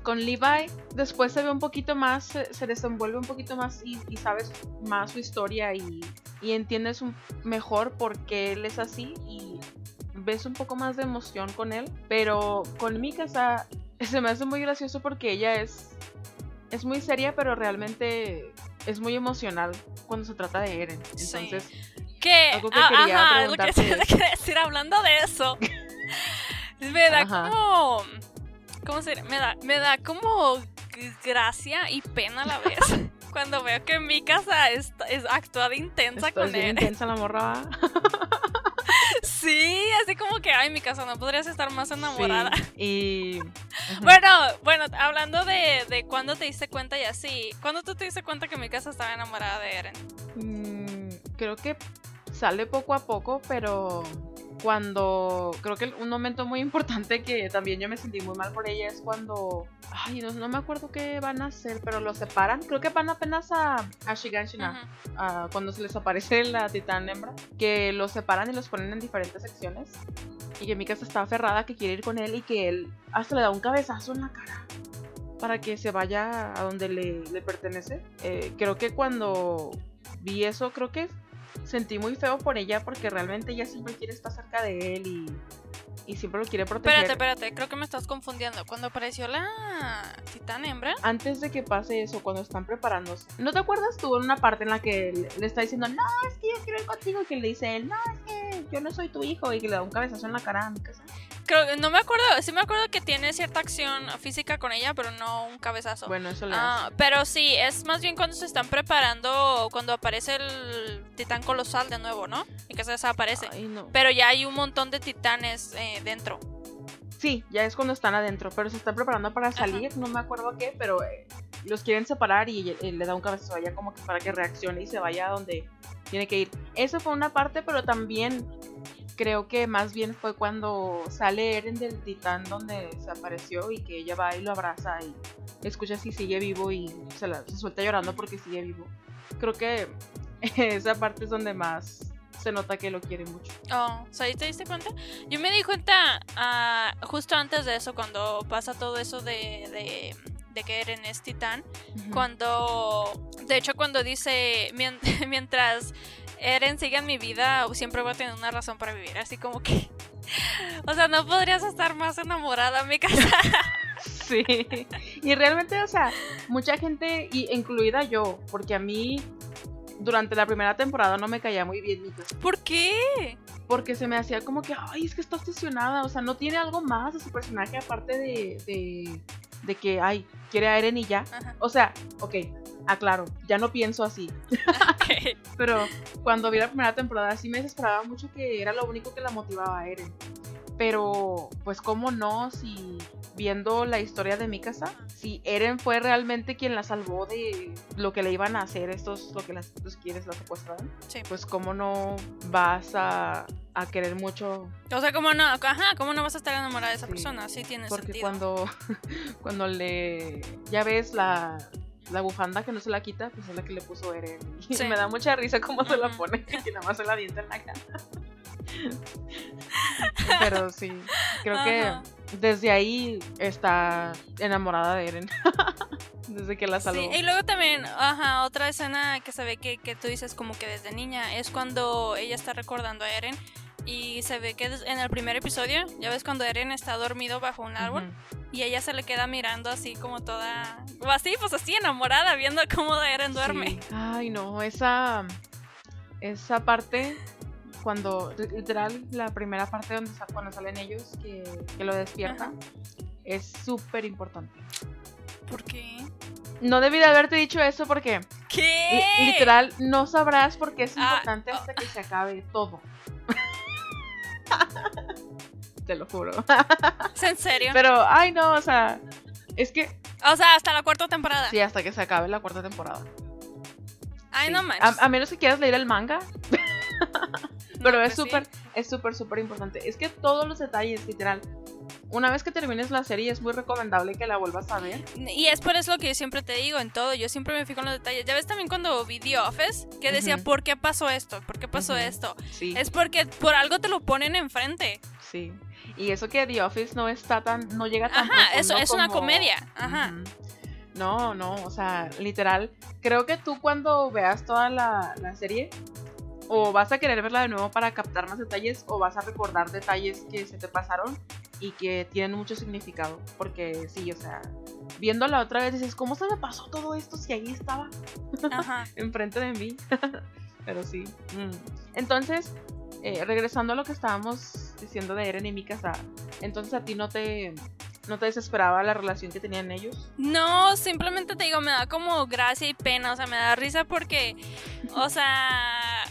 Con Levi después se ve un poquito más, se, se desenvuelve un poquito más y, y sabes más su historia y, y entiendes un- mejor por qué él es así y ves un poco más de emoción con él. Pero con Mikasa se me hace muy gracioso porque ella es, es muy seria, pero realmente es muy emocional cuando se trata de Eren. Sí. Entonces, ¿Qué? Algo que Ah, quería ajá, es lo que decir hablando de eso. da Ajá. como. ¿Cómo se? Me da, me da como gracia y pena a la vez. Cuando veo que mi casa es, es actúa de intensa con bien él. intensa la morra. Sí, así como que, ay, mi casa, no podrías estar más enamorada. Sí, Y... Bueno, bueno, hablando de, de cuándo te diste cuenta y así, ¿cuándo tú te diste cuenta que mi casa estaba enamorada de Eren? Mm, creo que sale poco a poco, pero cuando creo que un momento muy importante que también yo me sentí muy mal por ella es cuando ay no, no me acuerdo qué van a hacer pero lo separan. Creo que van apenas a, a Shiganshina Ujú. a cuando se les aparece la titán hembra que los separan y los ponen en diferentes secciones. Y que Mika está aferrada que quiere ir con él y que él hasta le da un cabezazo en la cara para que se vaya a donde le, le pertenece. Eh, creo que cuando vi eso creo que sentí muy feo por ella porque realmente ella siempre quiere estar cerca de él y, y siempre lo quiere proteger. Espérate, espérate, creo que me estás confundiendo. Cuando apareció la titán hembra, Antes de que pase eso, cuando están preparándose. ¿No te acuerdas tú en una parte en la que le, está diciendo, no, es que yo quiero ir contigo? Y que le dice él, no, es que yo no soy tu hijo. Y que le da un cabezazo en la cara a mi casa. Creo, no me acuerdo, sí me acuerdo que tiene cierta acción física con ella, pero no un cabezazo. Bueno, eso le Ah, hace. pero sí, es más bien cuando se están preparando, cuando aparece el titán colosal de nuevo, ¿no? Y que se desaparece. Ay, no. Pero ya hay un montón de titanes eh, dentro. Sí, ya es cuando están adentro, pero se están preparando para salir, no me acuerdo qué, pero eh, los quieren separar y eh, le da un cabezazo a ella como que para que reaccione y se vaya a donde tiene que ir. Eso fue una parte, pero también creo que más bien fue cuando sale Eren del titán donde se apareció y que ella va y lo abraza y escucha si sigue vivo y se, la, se suelta llorando porque sigue vivo. Creo que esa parte es donde más se nota que lo quiere mucho. Oh, ¿o sea, ¿ahí te diste cuenta? Yo me di cuenta ah, justo antes de eso, cuando pasa todo eso de, de, de que Eren es titán. Cuando, de hecho, cuando dice, mien- mientras Eren sigue en mi vida, siempre voy a tener una razón para vivir. Así como que. O sea, no podrías estar más enamorada, mi casa. Sí. Y realmente, o sea, mucha gente, y incluida yo, porque a mí durante la primera temporada no me caía muy bien Mika. ¿Por qué? Porque se me hacía como que, ay, es que está obsesionada, o sea, no tiene algo más de su personaje aparte de, de, de que, ay, quiere a Eren y ya. Ajá. O sea, ok, aclaro, ya no pienso así. Pero cuando vi la primera temporada sí me desesperaba mucho que era lo único que la motivaba a Eren. Pero, pues, ¿cómo no? Si viendo la historia de Mikasa, si Eren fue realmente quien la salvó de lo que le iban a hacer estos, lo que las, los quieres, la secuestraron, Sí. pues, ¿cómo no vas a, a querer mucho? O sea, ¿cómo no? Ajá, ¿cómo no vas a estar enamorada de esa Sí. persona? Sí tiene Porque sentido. cuando, cuando le. Ya ves la. La bufanda que no se la quita, pues es la que le puso Eren. Y Sí. me da mucha risa cómo se la pone, que nada más se la avienta en la cara. Pero sí, creo Ajá. que desde ahí está enamorada de Eren. desde que la. Sí, y luego también, ajá, otra escena que se ve que, que tú dices como que desde niña es cuando ella está recordando a Eren y se ve que en el primer episodio, ya ves cuando Eren está dormido bajo un árbol Ujú. y ella se le queda mirando así como toda, o así, pues así enamorada viendo cómo Eren duerme. Sí. Ay, no, esa. Esa parte. Cuando. Literal, la primera parte donde cuando salen ellos, que, que lo despierta. Es súper importante. ¿Por qué? No debí de haberte dicho eso porque ¿Qué? li- literal no sabrás por qué es Ah, importante oh. hasta que se acabe todo. Te lo juro. ¿Es en serio? Pero, ay no, o sea, es que O sea, hasta la cuarta temporada. sí, hasta que se acabe la cuarta temporada. Ay, Sí. no manches. A, a menos que quieras leer el manga, No, pero pues es sí. súper, es súper, súper importante. Es que todos los detalles, literal. Una vez que termines la serie, es muy recomendable que la vuelvas a ver. Y es por eso lo que yo siempre te digo en todo. Yo siempre me fijo en los detalles. Ya ves también cuando vi The Office, que decía, Ujú. ¿por qué pasó esto? ¿Por qué pasó Ujú. esto? Sí, Es porque por algo te lo ponen enfrente. sí. Y eso que The Office no está tan, no llega tan Ajá, eso es una como- comedia. Ajá. Ujú. No, no, o sea, literal. Creo que tú cuando veas toda la, la serie, o vas a querer verla de nuevo para captar más detalles, o vas a recordar detalles que se te pasaron y que tienen mucho significado. Porque sí, o sea, viéndola otra vez dices, ¿cómo se me pasó todo esto si ahí estaba Ajá. enfrente de mí? Pero sí. mm. Entonces, eh, regresando a lo que estábamos diciendo de Eren y Mikasa, entonces a ti no te, no te desesperaba la relación que tenían ellos. No, simplemente te digo, me da como gracia y pena. O sea, me da risa porque, o sea,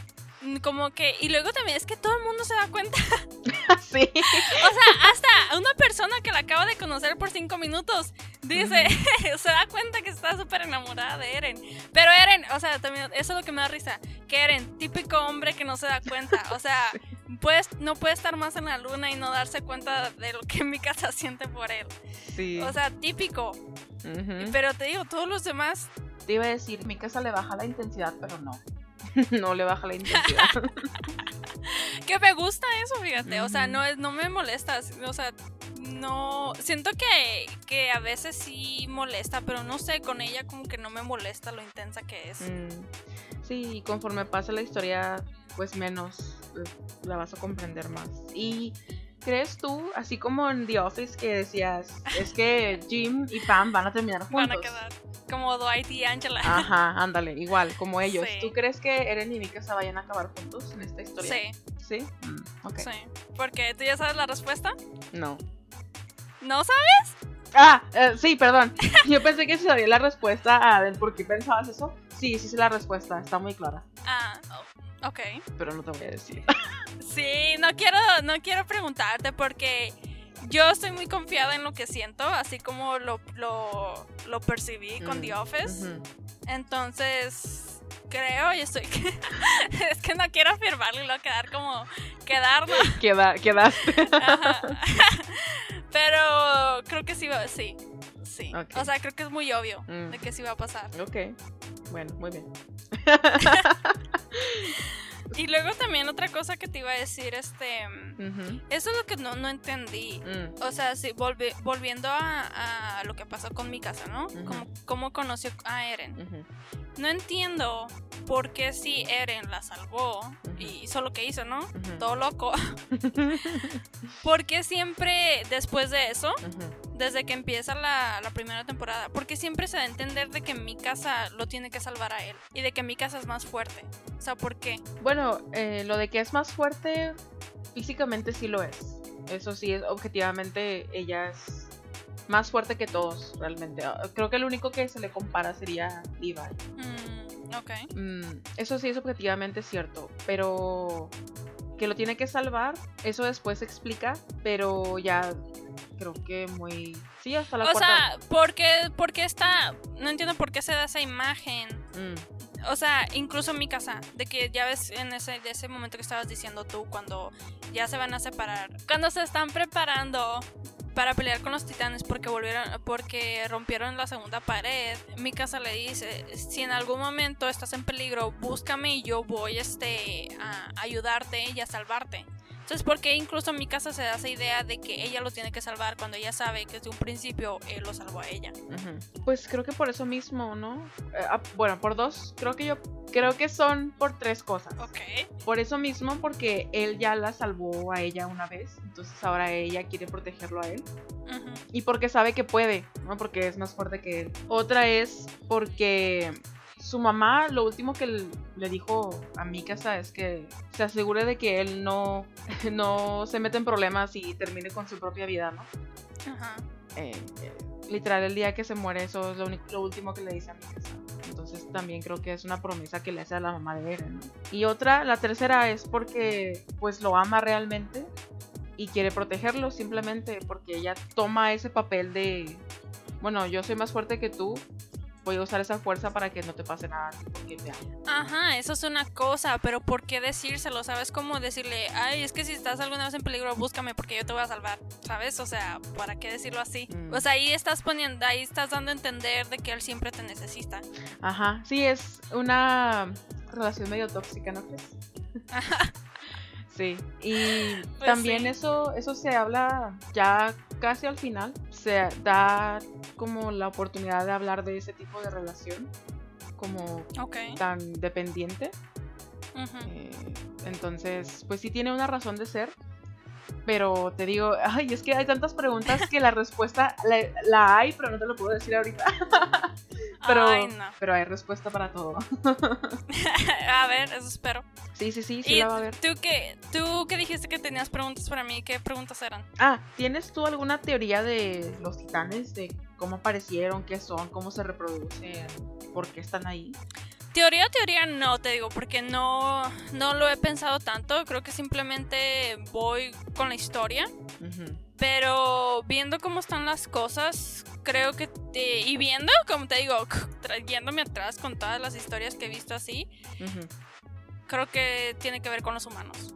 como que. Y luego también es que todo el mundo se da cuenta. sí. O sea, hasta una persona que la acaba de conocer por cinco minutos dice, se da cuenta que está súper enamorada de Eren. Pero Eren, o sea, también eso es lo que me da risa. Que Eren, típico hombre que no se da cuenta. O sea, puedes, no puede estar más en la luna y no darse cuenta de lo que mi casa siente por él. Sí. O sea, típico. Pero te digo, todos los demás. Te iba a decir, mi casa le baja la intensidad, pero no. no le baja la intensidad. Que me gusta eso, fíjate. O sea, no, es, no me molesta. O sea, no. Siento que, que a veces sí molesta, pero no sé, con ella como que no me molesta lo intensa que es. Mm, Sí, y conforme pasa la historia, pues menos eh, la vas a comprender más. Y ¿crees tú, así como en The Office que decías, es que Jim y Pam van a terminar juntos? Van a quedar como Dwight y Angela. Ajá, ándale, igual, como ellos. Sí. ¿Tú crees que Eren y Mikasa vayan a acabar juntos en esta historia? Sí, ¿Sí? Mm, ok. sí. Porque tú ya sabes la respuesta. No. ¿No sabes? Ah, eh, sí, perdón. Yo pensé que se sabía la respuesta a del por qué pensabas eso. Sí, sí sé la respuesta, está muy clara. Ah, oh, ok. Pero no te voy a decir. Sí, no quiero, no quiero preguntarte porque yo estoy muy confiada en lo que siento, así como lo, lo, lo percibí con Mm, The Office. Entonces, creo y estoy... es que no quiero afirmarlo y luego quedar como... Quedar, ¿no? Queda, quedaste. Pero creo que sí. Sí, sí. O sea, creo que es muy obvio Mm. de que sí va a pasar. ok. Bueno, muy bien. Y luego también otra cosa que te iba a decir, este... Eso es lo que no, no entendí. mm, O sea, sí, volvi- volviendo a, a lo que pasó con mi casa, ¿no? Ujú. Cómo, cómo conoció a Eren. No entiendo ¿por qué si Eren la salvó y hizo lo que hizo, ¿no? Todo loco. ¿Por qué siempre después de eso. Desde que empieza la, la primera temporada, porque siempre se da a entender de que mi casa lo tiene que salvar a él y de que mi casa es más fuerte? O sea, ¿por qué? Bueno, eh, lo de que es más fuerte, físicamente sí lo es. Eso sí, es, objetivamente ella es más fuerte que todos, realmente. Ah, Creo que el único que se le compara sería Levi. Mm, ok. Mm, eso sí es objetivamente cierto, pero que lo tiene que salvar, eso después se explica, pero ya creo que muy... Sí, hasta la O cuarta... sea, ¿por qué, por qué está.? No entiendo por qué se da esa imagen. Mm, O sea, incluso mi casa, de que ya ves en ese, de ese momento que estabas diciendo tú, cuando ya se van a separar, cuando se están preparando para pelear con los titanes porque volvieron, porque rompieron la segunda pared, mi casa le dice, si en algún momento estás en peligro, búscame y yo voy este, a ayudarte y a salvarte. Entonces, ¿por qué incluso mi casa se da esa idea de que ella lo tiene que salvar cuando ella sabe que desde un principio él lo salvó a ella? Pues creo que por eso mismo, ¿no? Eh, ah, bueno, por dos, creo que yo... Creo que son por tres cosas. Ok. Por eso mismo, porque él ya la salvó a ella una vez, entonces ahora ella quiere protegerlo a él. Ujú. Y porque sabe que puede, ¿no? Porque es más fuerte que él. Otra es porque su mamá lo último que le dijo a mi casa es que se asegure de que él no, no se mete en problemas y termine con su propia vida, ¿no? Ajá. Eh, eh, literal, el día que se muere, eso es lo, único- lo último que le dice a mi casa. Entonces también creo que es una promesa que le hace a la mamá de Eren. ¿no? Y otra, la tercera es porque pues lo ama realmente y quiere protegerlo simplemente porque ella toma ese papel de, bueno, yo soy más fuerte que tú, voy a usar esa fuerza para que no te pase nada porque te. Ajá, eso es una cosa, pero ¿por qué decírselo? ¿Sabes cómo decirle, ay, es que si estás alguna vez en peligro, búscame porque yo te voy a salvar? ¿Sabes? O sea, ¿para qué decirlo así? Mm. O sea, ahí estás poniendo, ahí estás dando a entender de que él siempre te necesita. Ajá, sí, es una relación medio tóxica, ¿no crees? Sí, y Pues también sí. eso, eso se habla ya casi al final, se da como la oportunidad de hablar de ese tipo de relación, como tan dependiente. eh, entonces, pues sí tiene una razón de ser, pero te digo, ay, es que hay tantas preguntas que la respuesta la, la hay, pero no te lo puedo decir ahorita. pero, Ay, no. pero hay respuesta para todo. a ver, eso espero. Sí, sí, sí, sí ¿Y la va a ver. tú qué, tú qué dijiste que tenías preguntas para mí? ¿Qué preguntas eran? Ah, ¿tienes tú alguna teoría de los titanes? De cómo aparecieron, qué son, cómo se reproducen, por qué están ahí. Teoría, teoría no, te digo, porque no, no lo he pensado tanto. Creo que simplemente voy con la historia. Ujú, Pero viendo cómo están las cosas, creo que... te- y viendo, como te digo, trayéndome atrás con todas las historias que he visto así, creo que tiene que ver con los humanos.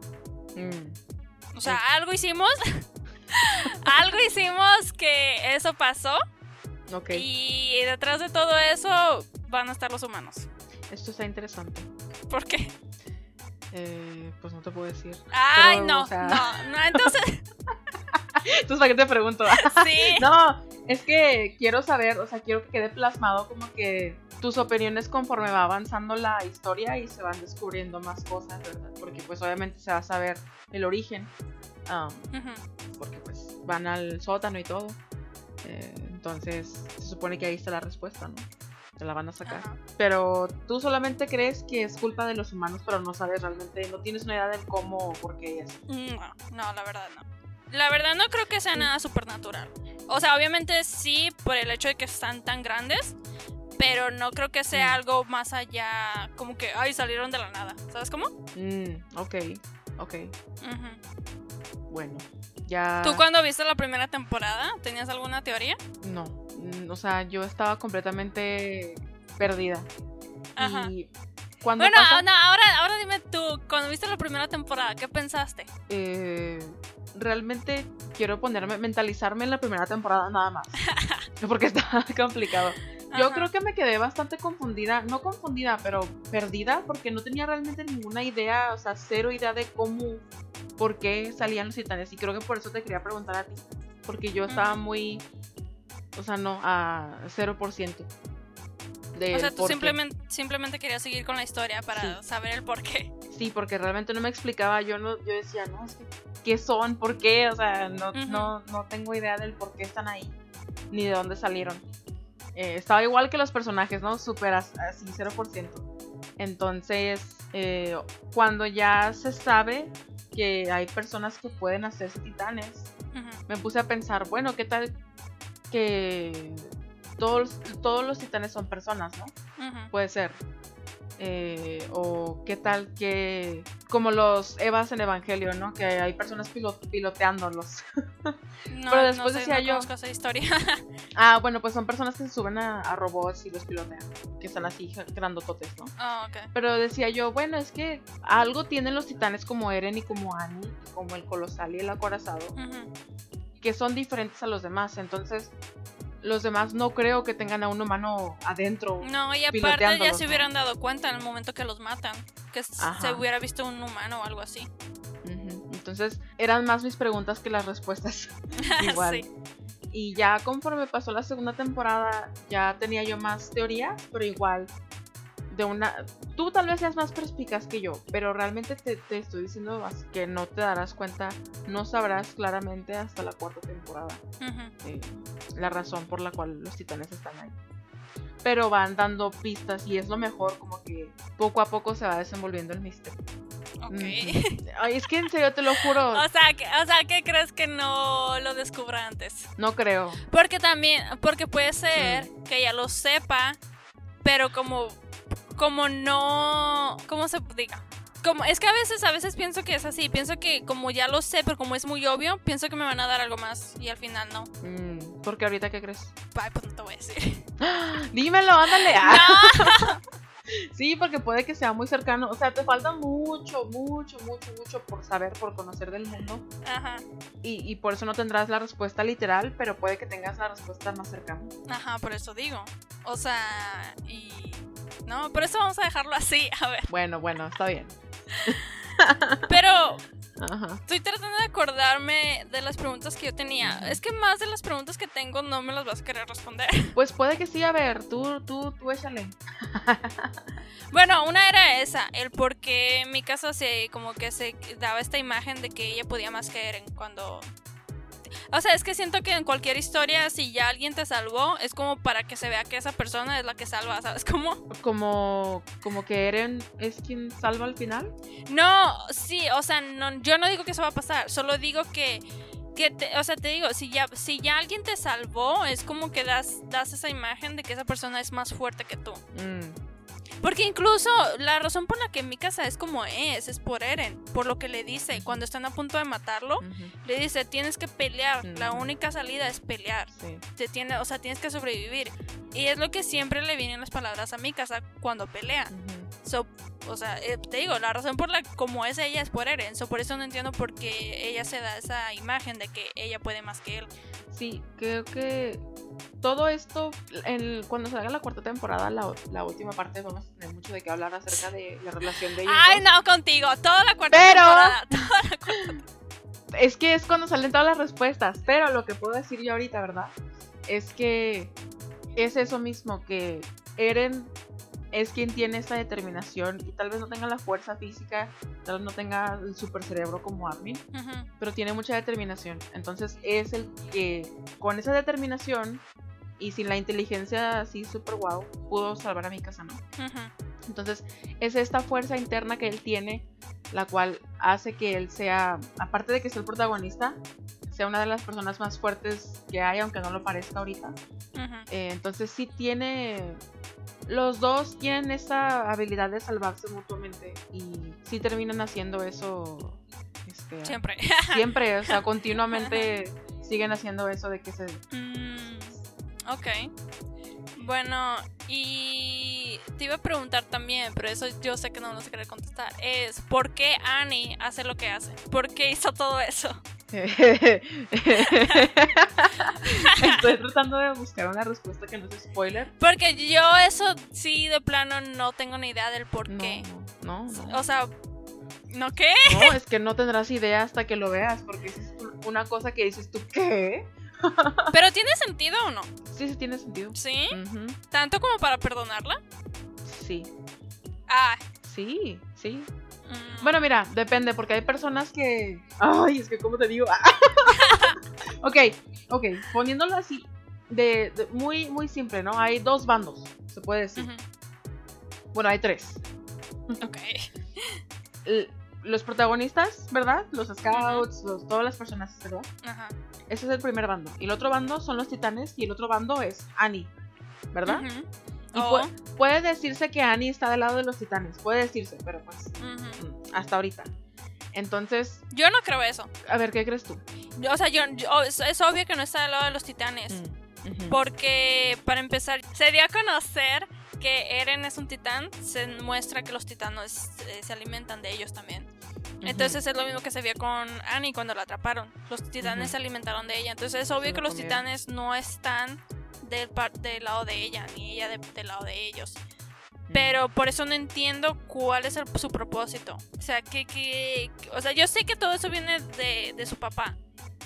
mm, O sea, algo hicimos. algo hicimos que eso pasó. Ok, Y detrás de todo eso van a estar los humanos. esto está interesante. ¿Por qué? Eh, pues no te puedo decir. Ay, Pero, no, o sea- no, no, entonces, Entonces, ¿para qué te pregunto? sí. no, es que quiero saber, o sea, quiero que quede plasmado como que tus opiniones conforme va avanzando la historia y se van descubriendo más cosas, ¿verdad? Porque pues obviamente se va a saber el origen. um, porque pues van al sótano y todo. Eh, entonces se supone que ahí está la respuesta, ¿no? Te la van a sacar. Ajá. Pero tú solamente crees que es culpa de los humanos, pero no sabes realmente, no tienes una idea del cómo o por qué es. No, no, la verdad no. La verdad no creo que sea nada supernatural. O sea, obviamente sí por el hecho de que están tan grandes, pero no creo que sea Mm. algo más allá, como que, ay, salieron de la nada. ¿Sabes cómo? Mm, ok, ok, bueno. Ya. ¿Tú cuando viste la primera temporada tenías alguna teoría? No, mm, o sea, yo estaba completamente perdida. Ajá. Y cuando Bueno, pasa, no, ahora, ahora dime tú, cuando viste la primera temporada, ¿qué pensaste? eh, realmente quiero ponerme, mentalizarme en la primera temporada nada más. porque está complicado. Yo Ajá. creo que me quedé bastante confundida, no confundida, pero perdida, porque no tenía realmente ninguna idea, o sea, cero idea de cómo, por qué salían los titanes. Y creo que por eso te quería preguntar a ti, porque yo estaba muy, o sea, no, a 0%. O sea, tú simplemente, simplemente querías seguir con la historia para saber el por qué. Sí, porque realmente no me explicaba, yo no, yo decía, no, es que, ¿qué son? ¿Por qué? O sea, no, no, no tengo idea del por qué están ahí, ni de dónde salieron. Eh, estaba igual que los personajes, ¿no? Súper así, 0%. Entonces, eh, cuando ya se sabe que hay personas que pueden hacerse titanes, me puse a pensar, bueno, ¿qué tal que todos, todos los titanes son personas, ¿no? Puede ser. Eh, o qué tal que como los Evas en Evangelio, ¿no? Que hay personas piloteándolos. No, Pero después decía yo. Esa historia. ah, bueno, pues son personas que se suben a, robots y los pilotean, que están así grandototes, ¿no? Ah, ok. Pero decía yo, bueno, es que algo tienen los titanes como Eren y como Annie, como el colosal y el acorazado, que son diferentes a los demás. Entonces, los demás no creo que tengan a un humano adentro. No, y aparte ya se hubieran dado cuenta en el momento que los matan, que se hubiera visto un humano o algo así. Entonces eran más mis preguntas que las respuestas. Igual. Y ya conforme pasó la segunda temporada, ya tenía yo más teorías, pero igual de una... Tú tal vez seas más perspicaz que yo, pero realmente te, estoy diciendo que no te darás cuenta, no sabrás claramente hasta la cuarta temporada eh, la razón por la cual los titanes están ahí. Pero van dando pistas y es lo mejor, como que poco a poco se va desenvolviendo el misterio. Ok. Ay, es que en serio te lo juro. O sea, que, o sea, ¿qué crees que no lo descubra antes? No creo. Porque también, porque puede ser mm. que ella lo sepa, pero como como no, ¿cómo se diga? Como, es que a veces, a veces pienso que es así, pienso que como ya lo sé, pero como es muy obvio, pienso que me van a dar algo más y al final no. Mm, porque ahorita qué crees? Ay, pues no te voy a decir. Dímelo, ándale. Sí, porque puede que sea muy cercano. O sea, te falta mucho, mucho, mucho, mucho por saber, por conocer del mundo. Ajá. Y, y por eso no tendrás la respuesta literal, pero puede que tengas la respuesta más cercana. Ajá, por eso digo. O sea, y ¿no? Por eso vamos a dejarlo así, a ver. Bueno, bueno, está bien. Pero estoy tratando de acordarme de las preguntas que yo tenía. Es que más de las preguntas que tengo no me las vas a querer responder. Pues puede que sí, a ver, tú, tú, tú échale. Bueno, una era esa, el por qué mi casa se como que se daba esta imagen de que ella podía más que Eren cuando o sea, es que siento que en cualquier historia, si ya alguien te salvó, es como para que se vea que esa persona es la que salva, ¿sabes cómo? Como, como que Eren es quien salva al final. No, sí, o sea, no, yo no digo que eso va a pasar, solo digo que que o sea, te digo, si ya, si ya alguien te salvó, es como que das, das esa imagen de que esa persona es más fuerte que tú. Mm. Porque incluso la razón por la que Mikasa es como es, es por Eren, por lo que le dice cuando están a punto de matarlo, le dice, tienes que pelear, la única salida es pelear. Te tiene, o sea, tienes que sobrevivir. Y es lo que siempre le vienen las palabras a Mikasa cuando pelea. o sea, eh, te digo, la razón por la como es ella es por Eren. So, por eso no entiendo por qué ella se da esa imagen de que ella puede más que él. Sí, creo que todo esto, cuando salga la cuarta temporada, la, última parte, vamos a tener mucho de qué hablar acerca de la relación de ellos. Ay, no, contigo, toda la cuarta temporada. Es que es cuando salen todas las respuestas, pero lo que puedo decir yo ahorita, ¿verdad? Es que es eso mismo, que Eren es quien tiene esta determinación y tal vez no tenga la fuerza física, tal vez no tenga el super cerebro como Armin, pero tiene mucha determinación. Entonces es el que con esa determinación y sin la inteligencia así super wow pudo salvar a mi casa, ¿no? Entonces es esta fuerza interna que él tiene la cual hace que él sea, aparte de que sea el protagonista, sea una de las personas más fuertes que hay, aunque no lo parezca ahorita. Eh, entonces sí tiene los dos tienen esa habilidad de salvarse mutuamente y sí terminan haciendo eso este, siempre. Siempre, o sea, continuamente siguen haciendo eso de que se... Mm, ok. Bueno, y te iba a preguntar también, pero eso yo sé que no lo vas a querer contestar, es ¿por qué Annie hace lo que hace? ¿Por qué hizo todo eso? Estoy tratando de buscar una respuesta que no es spoiler. Porque yo eso sí de plano no tengo ni idea del por qué. No, no, O sea, ¿no qué? No, es que no tendrás idea hasta que lo veas, porque es una cosa que dices tú, ¿qué? ¿Pero tiene sentido o no? Sí, sí tiene sentido. ¿Sí? ¿Tanto como para perdonarla? Sí, Ah. sí, sí. Mm, Bueno, mira, depende, porque hay personas que. Ay, es que, ¿cómo te digo? ok, ok, poniéndolo así, de, de- muy, muy simple, ¿no? Hay dos bandos, se puede decir. Bueno, hay tres. Ok. L- los protagonistas, ¿verdad? Los scouts, los- todas las personas, ¿verdad? Ajá. Ese es el primer bando. Y el otro bando son los titanes y el otro bando es Annie, ¿verdad? Y Oh, pu- puede decirse que Annie está del lado de los titanes, puede decirse, pero pues mm, hasta ahorita. Entonces, Yo no creo eso. a ver, ¿qué crees tú? Yo- o sea, yo, yo- es, es obvio que no está del lado de los titanes. Mm. Porque, para empezar, se dio a conocer que Eren es un titán. Se muestra que los titanos eh, se alimentan de ellos también. Entonces es lo mismo que se vio con Annie cuando la atraparon. Los titanes se alimentaron de ella. Entonces es obvio que lo los comieron. titanes no están del, del lado de ella, ni ella de- del lado de ellos. Pero por eso no entiendo cuál es el- su propósito. O sea, que, que, O sea, yo sé que todo eso viene de, de su papá.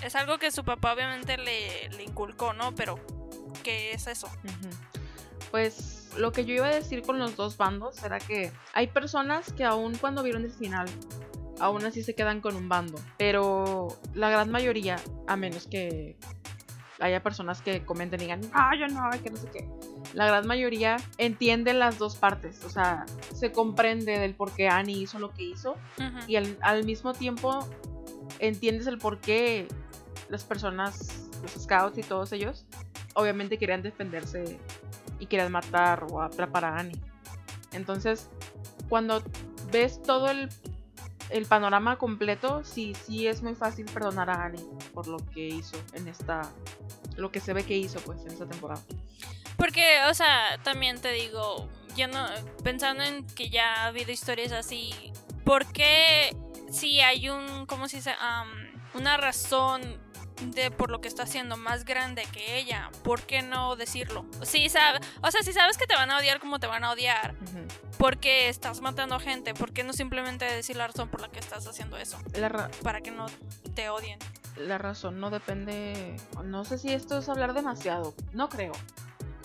Es algo que su papá obviamente le, le inculcó, ¿no? Pero, ¿qué es eso? Pues lo que yo iba a decir con los dos bandos era que hay personas que aún cuando vieron el final, aún así se quedan con un bando. Pero la gran mayoría, a menos que haya personas que comenten y digan, ah, yo no, que no sé qué. La gran mayoría entiende las dos partes, o sea, se comprende del por qué Annie hizo lo que hizo y al, al mismo tiempo entiendes el por qué las personas, los scouts y todos ellos, obviamente querían defenderse y querían matar o atrapar a Annie. Entonces, cuando ves todo el, el panorama completo, sí, sí es muy fácil perdonar a Annie por lo que hizo en esta, lo que se ve que hizo pues en esta temporada. Porque, o sea, también te digo, yo no, pensando en que ya ha habido historias así, ¿por qué si hay un, ¿cómo se dice? Una razón de por lo que está haciendo más grande que ella, ¿por qué no decirlo? Sí, sabe, o sea, si sabes que te van a odiar como te van a odiar, porque estás matando gente, ¿por qué no simplemente decir la razón por la que estás haciendo eso? La, ra- Para que no te odien. la razón no depende. No sé si esto es hablar demasiado. No creo.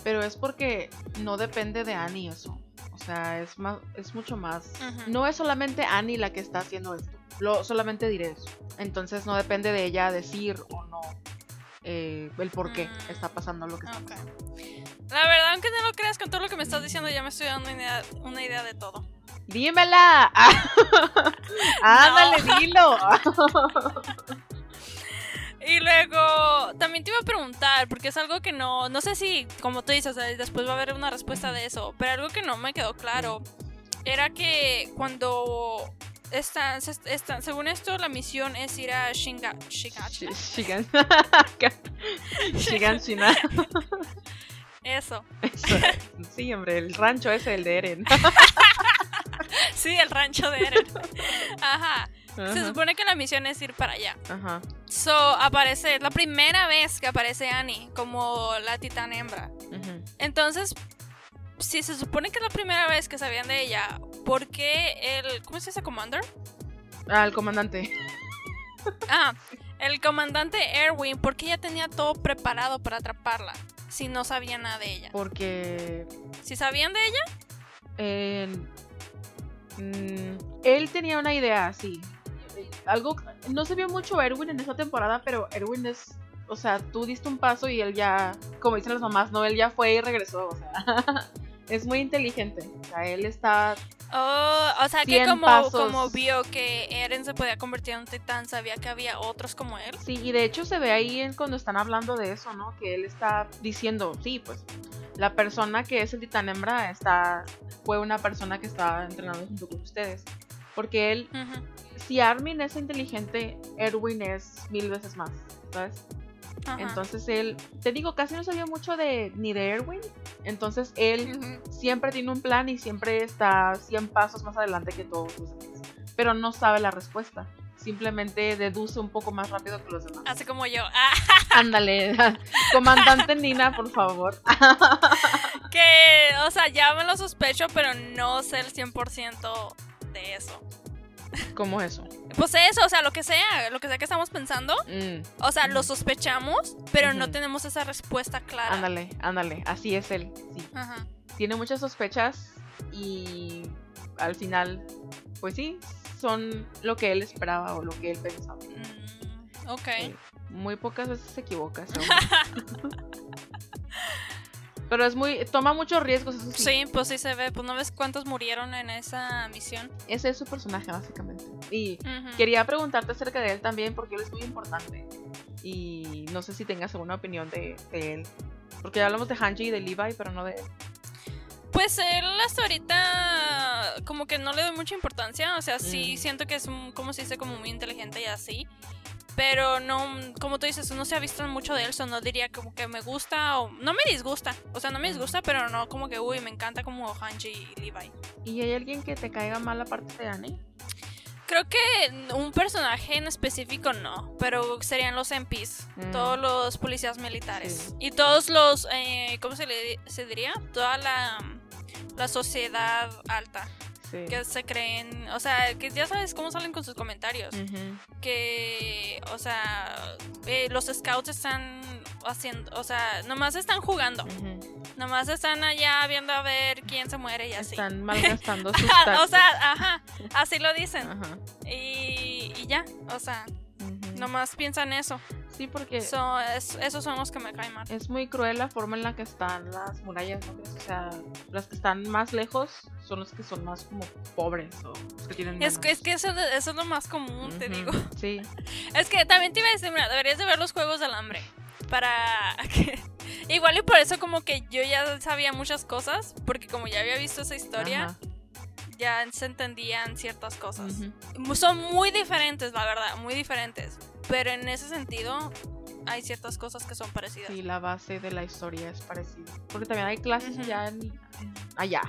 Pero es porque no depende de Annie eso. O sea, es más, es mucho más. No es solamente Annie la que está haciendo esto. Lo, solamente diré eso. Entonces no depende de ella decir o no eh, el por qué Mm. está pasando lo que está pasando. La verdad, aunque no lo creas, con todo lo que me estás diciendo ya me estoy dando una idea, una idea de todo. ¡Dímela! ¡Ándale, dilo! Y luego, también te iba a preguntar, porque es algo que no, no sé si, como tú dices, después va a haber una respuesta de eso, pero algo que no me quedó claro era que cuando están, se- están según esto, la misión es ir a Shinga, Shigachi. Shigan. Shigan Shina. Eso. Eso. Sí, hombre, el rancho ese, el de Eren. Sí, el rancho de Eren. Ajá. Se Ajá. supone que la misión es ir para allá. Ajá. So, aparece, la primera vez que aparece Annie como la titán hembra. Entonces, si se supone que es la primera vez que sabían de ella, ¿por qué el. ¿Cómo se dice? ¿Commander? Ah, el comandante. Ah, el comandante Erwin, ¿por qué ya tenía todo preparado para atraparla? Si no sabía nada de ella. Porque Si sabían de ella, eh, mm, él tenía una idea así. Algo. No se vio mucho Erwin en esta temporada, pero Erwin es. O sea, tú diste un paso y él ya. Como dicen las mamás, no, él ya fue y regresó. O sea, es muy inteligente. O sea, él está. oh, o sea que 100 como, pasos. como vio que Eren se podía convertir en un titán, sabía que había otros como él. Sí, y de hecho se ve ahí en cuando están hablando de eso, ¿no? Que él está diciendo, sí, pues la persona que es el titán hembra está, fue una persona que estaba entrenando junto con ustedes. Porque él, Ujú. Si Armin es inteligente, Erwin es mil veces más, ¿sabes? Ajá. Entonces él, te digo, casi no sabía mucho de ni de Erwin. Entonces él siempre tiene un plan y siempre está 100 pasos más adelante que todos los demás. Pero no sabe la respuesta. Simplemente deduce un poco más rápido que los demás. Así como yo. Ándale, comandante Nina, por favor. que, o sea, ya me lo sospecho, pero no sé el 100% de eso. ¿Cómo eso? Pues eso, o sea, lo que sea, lo que sea que estamos pensando. Mm, O sea, lo sospechamos, pero no tenemos esa respuesta clara. Ándale, ándale. Así es él. Sí. Ajá. Tiene muchas sospechas y al final, pues sí, son lo que él esperaba o lo que él pensaba. Mm, ok. Eh, Muy pocas veces se equivoca. Pero es muy. Toma muchos riesgos, eso sí. Sí, pues sí se ve. Pues no ves cuántos murieron en esa misión. Ese es su personaje, básicamente. Y Ujú. quería preguntarte acerca de él también, porque él es muy importante. Y no sé si tengas alguna opinión de, de él. Porque ya hablamos de Hanji y de Levi, pero no de él. Pues él hasta ahorita como que no le doy mucha importancia, o sea, sí Mm. siento que es un- como se dice como muy inteligente y así, pero no, como tú dices, no se ha visto mucho de él, so no diría como que me gusta o no me disgusta, o sea, no me disgusta, pero no como que uy, me encanta como Hanji y Levi. ¿Y hay alguien que te caiga mal aparte de Annie? Creo que un personaje en específico no, pero serían los MPs, Mm. todos los policías militares Sí. y todos los, eh, ¿cómo se le se diría? Toda la, la sociedad alta. Sí. que se creen, o sea, que ya sabes cómo salen con sus comentarios, que, o sea, eh, los scouts están haciendo, o sea, nomás están jugando, nomás están allá viendo a ver quién se muere y así. Están malgastando sus o sea, ajá, así lo dicen. Ajá. Y, y ya, o sea, nomás piensan eso. Sí, porque So, es- esos son los que me caen mal. es muy cruel la forma en la que están las murallas, ¿no? O sea, las que están más lejos son los que son más como pobres o los que tienen Es, que- es que eso, eso es lo más común, te digo. Sí. Es que también te iba a decir, mira, deberías de ver los juegos del hambre. Para que... Igual y por eso como que yo ya sabía muchas cosas, porque como ya había visto esa historia, Ajá. Ya se entendían ciertas cosas. Ujú. Son muy diferentes, la verdad, muy diferentes. Pero en ese sentido, hay ciertas cosas que son parecidas. Sí, la base de la historia es parecida. Porque también hay clases Ujú. allá en, en- allá.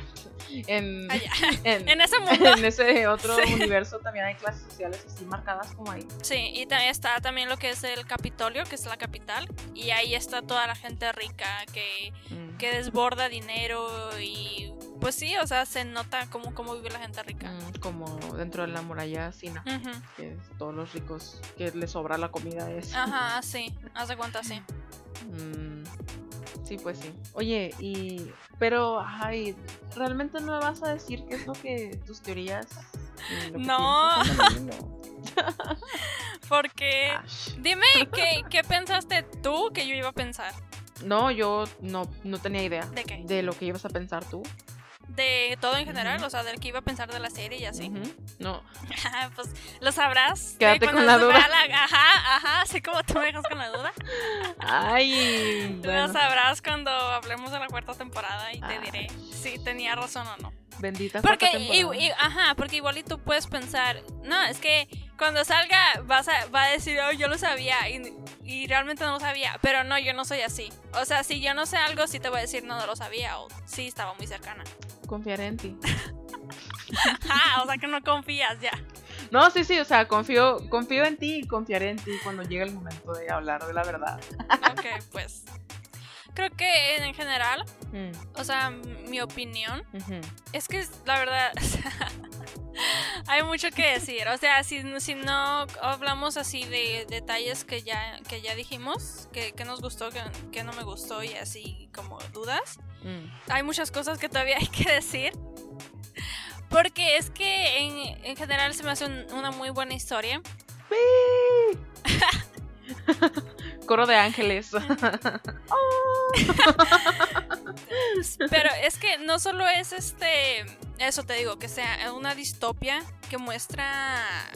En, Allá. en, En ese mundo. en ese otro Sí. universo también hay clases sociales así marcadas como ahí. Sí, y también está también lo que es el Capitolio, que es la capital. Y ahí está toda la gente rica que Mm. que desborda dinero y pues sí, o sea, se nota cómo, cómo vive la gente rica. Mm, como dentro de la muralla Sina, que es todos los ricos que les sobra la comida es. Ajá, sí, haz de cuenta, sí. Mm, sí, pues sí. Oye, y pero ay, realmente no me vas a decir qué es lo que tus teorías que No. Porque, Ash. dime, ¿qué, ¿qué pensaste tú que yo iba a pensar? No, yo no, no tenía idea ¿De qué? de lo que ibas a pensar tú. De todo en general, o sea, del que iba a pensar de la serie y así. Ujú. No, pues lo sabrás. Quédate con la duda. la- Ajá, ajá, así como tú me dejas con la duda. ay, Lo bueno, sabrás cuando hablemos de la cuarta temporada y te Ay. diré si tenía razón o no. bendita Porque, cuarta y- ajá, porque igual y tú puedes pensar, no, es que cuando salga vas a, va a decir, oh, yo lo sabía y, y realmente no lo sabía, pero no, yo no soy así. O sea, si yo no sé algo, sí te voy a decir, no, no lo sabía o sí estaba muy cercana. Confiaré en ti. Ajá, o sea que no confías ya. No, sí, sí, o sea, confío, confío en ti y confiaré en ti cuando llegue el momento de hablar de la verdad. Ok, pues. Creo que en general, Mm, o sea, mi opinión. Es que la verdad, o sea, hay mucho que decir. O sea, si, si no hablamos así de detalles que ya, que ya dijimos, que, que nos gustó, que, que no me gustó y así como dudas, Mm. hay muchas cosas que todavía hay que decir. Porque es que en, en general se me hace un- una muy buena historia. Coro de ángeles. Pero es que no solo es este, eso te digo, que sea una distopia que muestra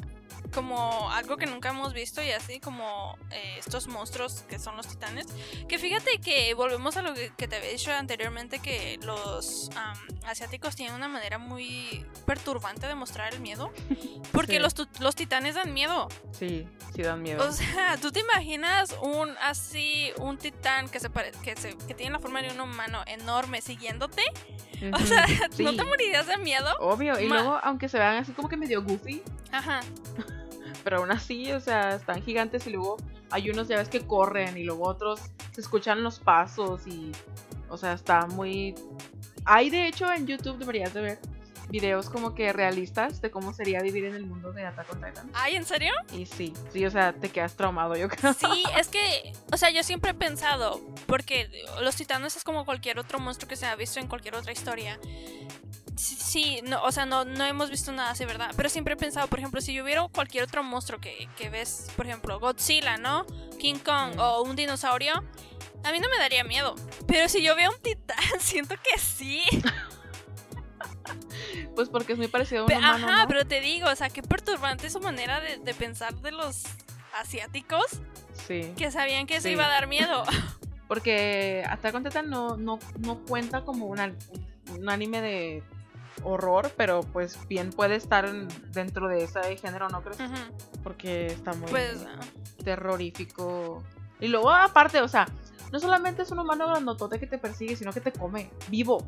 como algo que nunca hemos visto y así como eh, estos monstruos que son los titanes. Que fíjate que volvemos a lo que, te había dicho anteriormente, que los am, asiáticos tienen una manera muy perturbante de mostrar el miedo. Porque Sí. los, los titanes dan miedo. Sí, sí dan miedo. O sea, ¿tú te imaginas un así, un titán que se, pare- que se que tiene la forma de un humano enorme siguiéndote? O Ujú, sea, sí. ¿no te morirías de miedo? Obvio, y Ma- luego, aunque se vean así como que medio goofy, Ajá. pero aún así, o sea, están gigantes y luego hay unos ya ves que corren y luego otros se escuchan los pasos y, o sea, está muy... Hay de hecho en YouTube, deberías de ver, videos como que realistas de cómo sería vivir en el mundo de Attack on Titan. Ay, ¿en serio? Y sí, sí, o sea, te quedas traumado, yo creo. Sí, es que, o sea, yo siempre he pensado, porque los titanes es como cualquier otro monstruo que se ha visto en cualquier otra historia. Sí, no, o sea, no, no hemos visto nada así, ¿verdad? Pero siempre he pensado, por ejemplo, si yo hubiera cualquier otro monstruo que, que ves, por ejemplo, Godzilla, ¿no? King Kong Mm. o un dinosaurio, a mí no me daría miedo. Pero si yo veo un titán, siento que sí. Pues porque es muy parecido a un humano, Ajá, ¿no? pero te digo, o sea, qué perturbante su manera de, de pensar de los asiáticos Sí. que sabían que eso Sí. iba a dar miedo. Porque Attack on Titan no, no, no cuenta como un, an- un anime de horror, pero pues bien puede estar en- dentro de ese género, ¿no crees? Porque está muy Pues, terrorífico. Y luego, aparte, o sea, no solamente es un humano grandotote que te persigue, sino que te come vivo.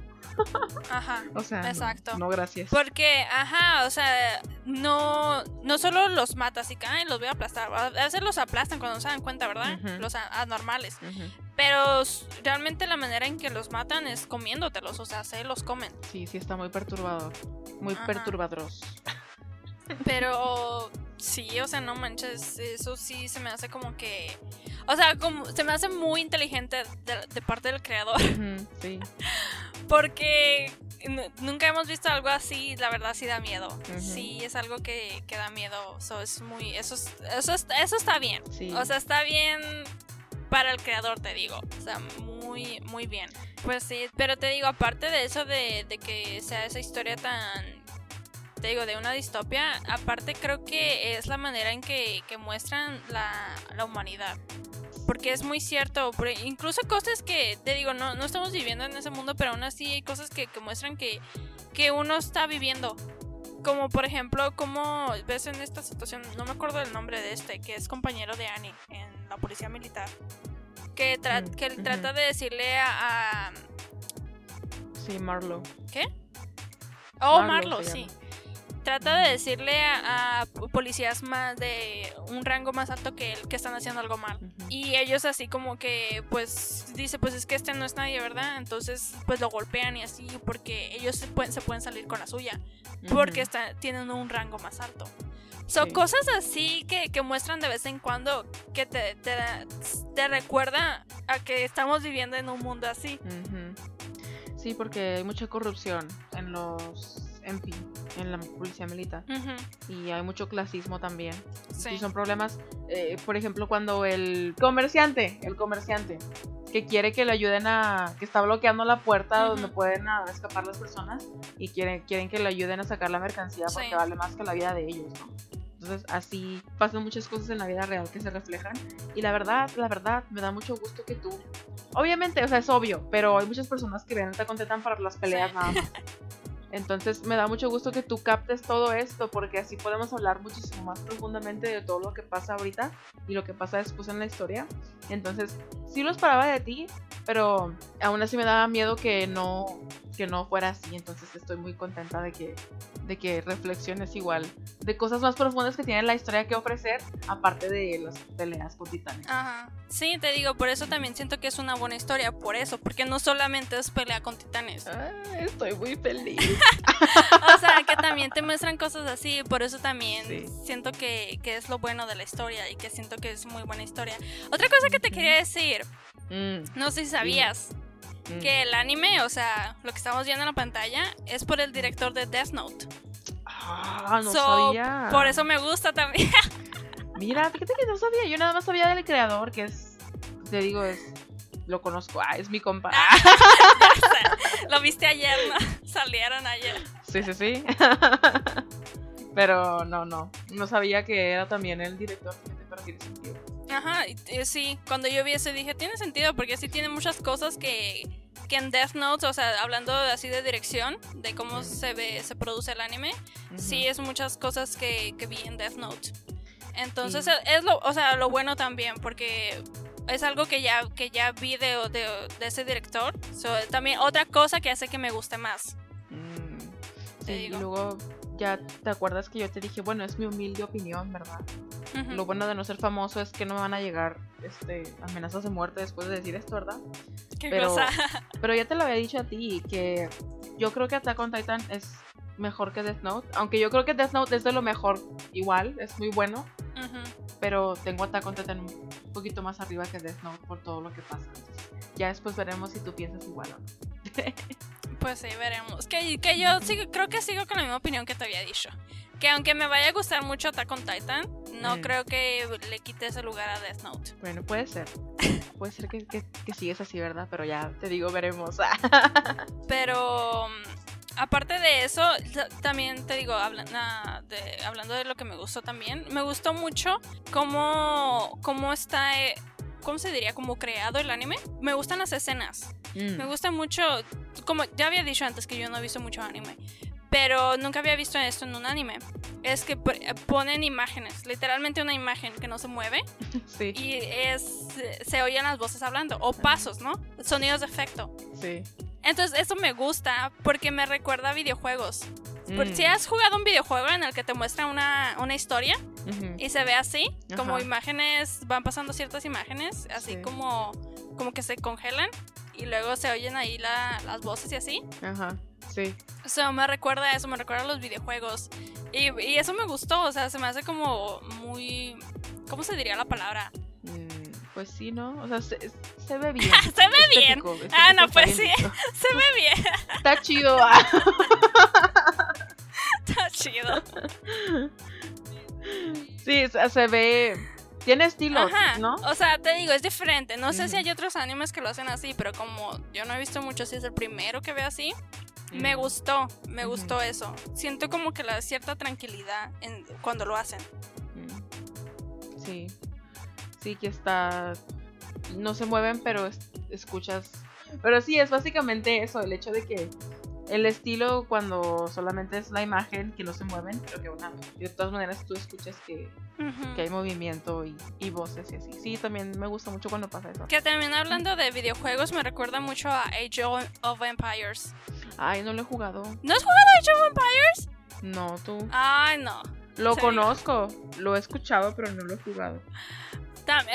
ajá. O sea, no- Exacto. No, gracias. Porque, ajá, o sea, no, no solo los mata así que, ay, los voy a aplastar. A veces los aplastan cuando no se dan cuenta, ¿verdad? Los anormales. Pero realmente la manera en que los matan es comiéndotelos, o sea, se los comen. Sí, sí está muy perturbador. Muy Ajá. Pero sí, o sea, no manches, eso sí se me hace como que... O sea, como, se me hace muy inteligente de, de parte del creador. Sí. Porque nu- nunca hemos visto algo así, la verdad sí da miedo. Sí, es algo que, que da miedo. So, es muy, eso, es- eso, es- eso está bien. Sí. O sea, está bien para el creador, te digo. O sea, muy, muy bien. Pues sí, pero te digo, aparte de eso de, de que sea esa historia tan, te digo, de una distopia, aparte creo que es la manera en que, que muestran la, la humanidad. Porque es muy cierto, por- incluso cosas que, te digo, no, no estamos viviendo en ese mundo, pero aún así hay cosas que, que muestran que, que uno está viviendo. Como por ejemplo, como ves en esta situación, no me acuerdo del nombre de este, que es compañero de Annie en la policía militar. Que, tra- Mm, que él trata de decirle a... a- Sí, Marlo. oh, Marlo Marlo, sí. Trata de decirle a, a policías más de un rango más alto que él que están haciendo algo mal. Y ellos así como que, pues, dice, pues es que este no es nadie, ¿verdad? Entonces, pues lo golpean y así, porque ellos se pueden, se pueden salir con la suya, porque está, tienen un rango más alto. Son Sí. cosas así que, que muestran de vez en cuando que te, te, te recuerda a que estamos viviendo en un mundo así. Sí, porque hay mucha corrupción en los MP, en la policía militar. Ujú, Y hay mucho clasismo también. sí. Y son problemas, eh, por ejemplo, cuando el comerciante, el comerciante, que quiere que le ayuden a, que está bloqueando la puerta Ujú. donde pueden ah, escapar las personas y quieren, quieren que le ayuden a sacar la mercancía Sí. porque vale más que la vida de ellos, ¿no? Entonces así pasan muchas cosas en la vida real que se reflejan y la verdad, la verdad, me da mucho gusto que tú, obviamente, o sea, es obvio, pero hay muchas personas que ven te contentan para las peleas Sí. nada más. Entonces me da mucho gusto que tú captes todo esto porque así podemos hablar muchísimo más profundamente de todo lo que pasa ahorita y lo que pasa después en la historia. Entonces sí lo esperaba de ti, pero aún así me daba miedo que no que no fuera así. Entonces estoy muy contenta de que de que reflexiones igual de cosas más profundas que tiene la historia que ofrecer aparte de las peleas con titanes. Ajá. Sí, te digo, por eso también siento que es una buena historia, por eso, porque no solamente es pelea con titanes. Ah, estoy muy feliz. O sea, que también te muestran cosas así, por eso también Sí. siento que, que es lo bueno de la historia y que siento que es muy buena historia. Otra cosa que te quería decir, Mm, no sé si sabías mm. Que el anime, o sea, lo que estamos viendo en la pantalla, es por el director de Death Note. Ah, no So, sabía. Por eso me gusta también. Mira, fíjate que no sabía. Yo nada más sabía del creador, que es. Te digo, es. Lo conozco. Ah, es mi compa. Ah, lo viste ayer, ¿no? Salieron ayer. sí, sí, sí. Pero no, no. No sabía que era también el director. Pero tiene sentido. Ajá, y sí, cuando yo vi eso dije, tiene sentido, porque sí tiene muchas cosas que, que en Death Note, o sea, hablando así de dirección, de cómo se ve, se produce el anime, sí es muchas cosas que, que vi en Death Note. Entonces Sí. es lo, o sea, lo bueno también, porque es algo que ya, que ya vi de, de, de ese director. So, también otra cosa que hace que me guste más. Mm, Sí, y luego ya te acuerdas que yo te dije, bueno, es mi humilde opinión, ¿verdad? Lo bueno de no ser famoso es que no me van a llegar este, amenazas de muerte después de decir esto, ¿verdad? ¿Qué pero- cosa? Pero ya te lo había dicho a ti, que yo creo que Attack on Titan es mejor que Death Note. Aunque yo creo que Death Note es de lo mejor igual, es muy bueno. Pero tengo Attack on Titan un poquito más arriba que Death Note por todo lo que pasa. ya después veremos si tú piensas igual o no. pues sí, veremos. Que, que yo creo que sigo con la misma opinión que te había dicho. Que aunque me vaya a gustar mucho Attack on Titan, no mm. creo que le quite ese lugar a Death Note. Bueno, puede ser. puede ser que, que, que sigues así, ¿verdad? Pero ya te digo, veremos. Pero aparte de eso, también te digo, de, hablando de lo que me gustó también, me gustó mucho cómo, cómo está, eh, ¿cómo se diría? Como creado el anime. Me gustan las escenas. Mm. Me gusta mucho, como ya había dicho antes que yo no he visto mucho anime, pero nunca había visto esto en un anime. Es que ponen imágenes, literalmente una imagen que no se mueve. Sí. Y es, se oyen las voces hablando, o pasos, ¿no? Sonidos de efecto. Sí. Entonces eso me gusta porque me recuerda a videojuegos. Mm. Si has jugado un videojuego en el que te muestra una, historia y se ve así, como imágenes, van pasando ciertas imágenes, así como, como que se congelan y luego se oyen ahí las voces y así. Ajá, sí. Eso me recuerda a eso, me recuerda a los videojuegos. Y, y, eso me gustó, o sea, se me hace como muy... ¿Cómo se diría la palabra? Pues sí, ¿no? O sea, se, se ve bien. se ve bien. ah, no, pues sí. Se ve bien. Está chido. Ah. Está chido. Sí, se ve. Tiene estilo, ¿no? O sea, te digo, es diferente. No sé si hay otros animes que lo hacen así, pero como yo no he visto mucho, si es el primero que veo así, me gustó, me gustó eso. Siento como que la cierta tranquilidad en, cuando lo hacen. Sí sí que está, no se mueven, pero escuchas, pero sí, es básicamente eso, el hecho de que el estilo cuando solamente es la imagen que no se mueven, pero que una, de todas maneras tú escuchas que, que hay movimiento y, voces y así. Sí, también me gusta mucho cuando pasa eso. Que también hablando de videojuegos me recuerda mucho a Age of Empires. Ay, no lo he jugado. ¿No has jugado Age of Empires? No, tú. Ay, no. Lo conozco, lo he escuchado, pero no lo he jugado.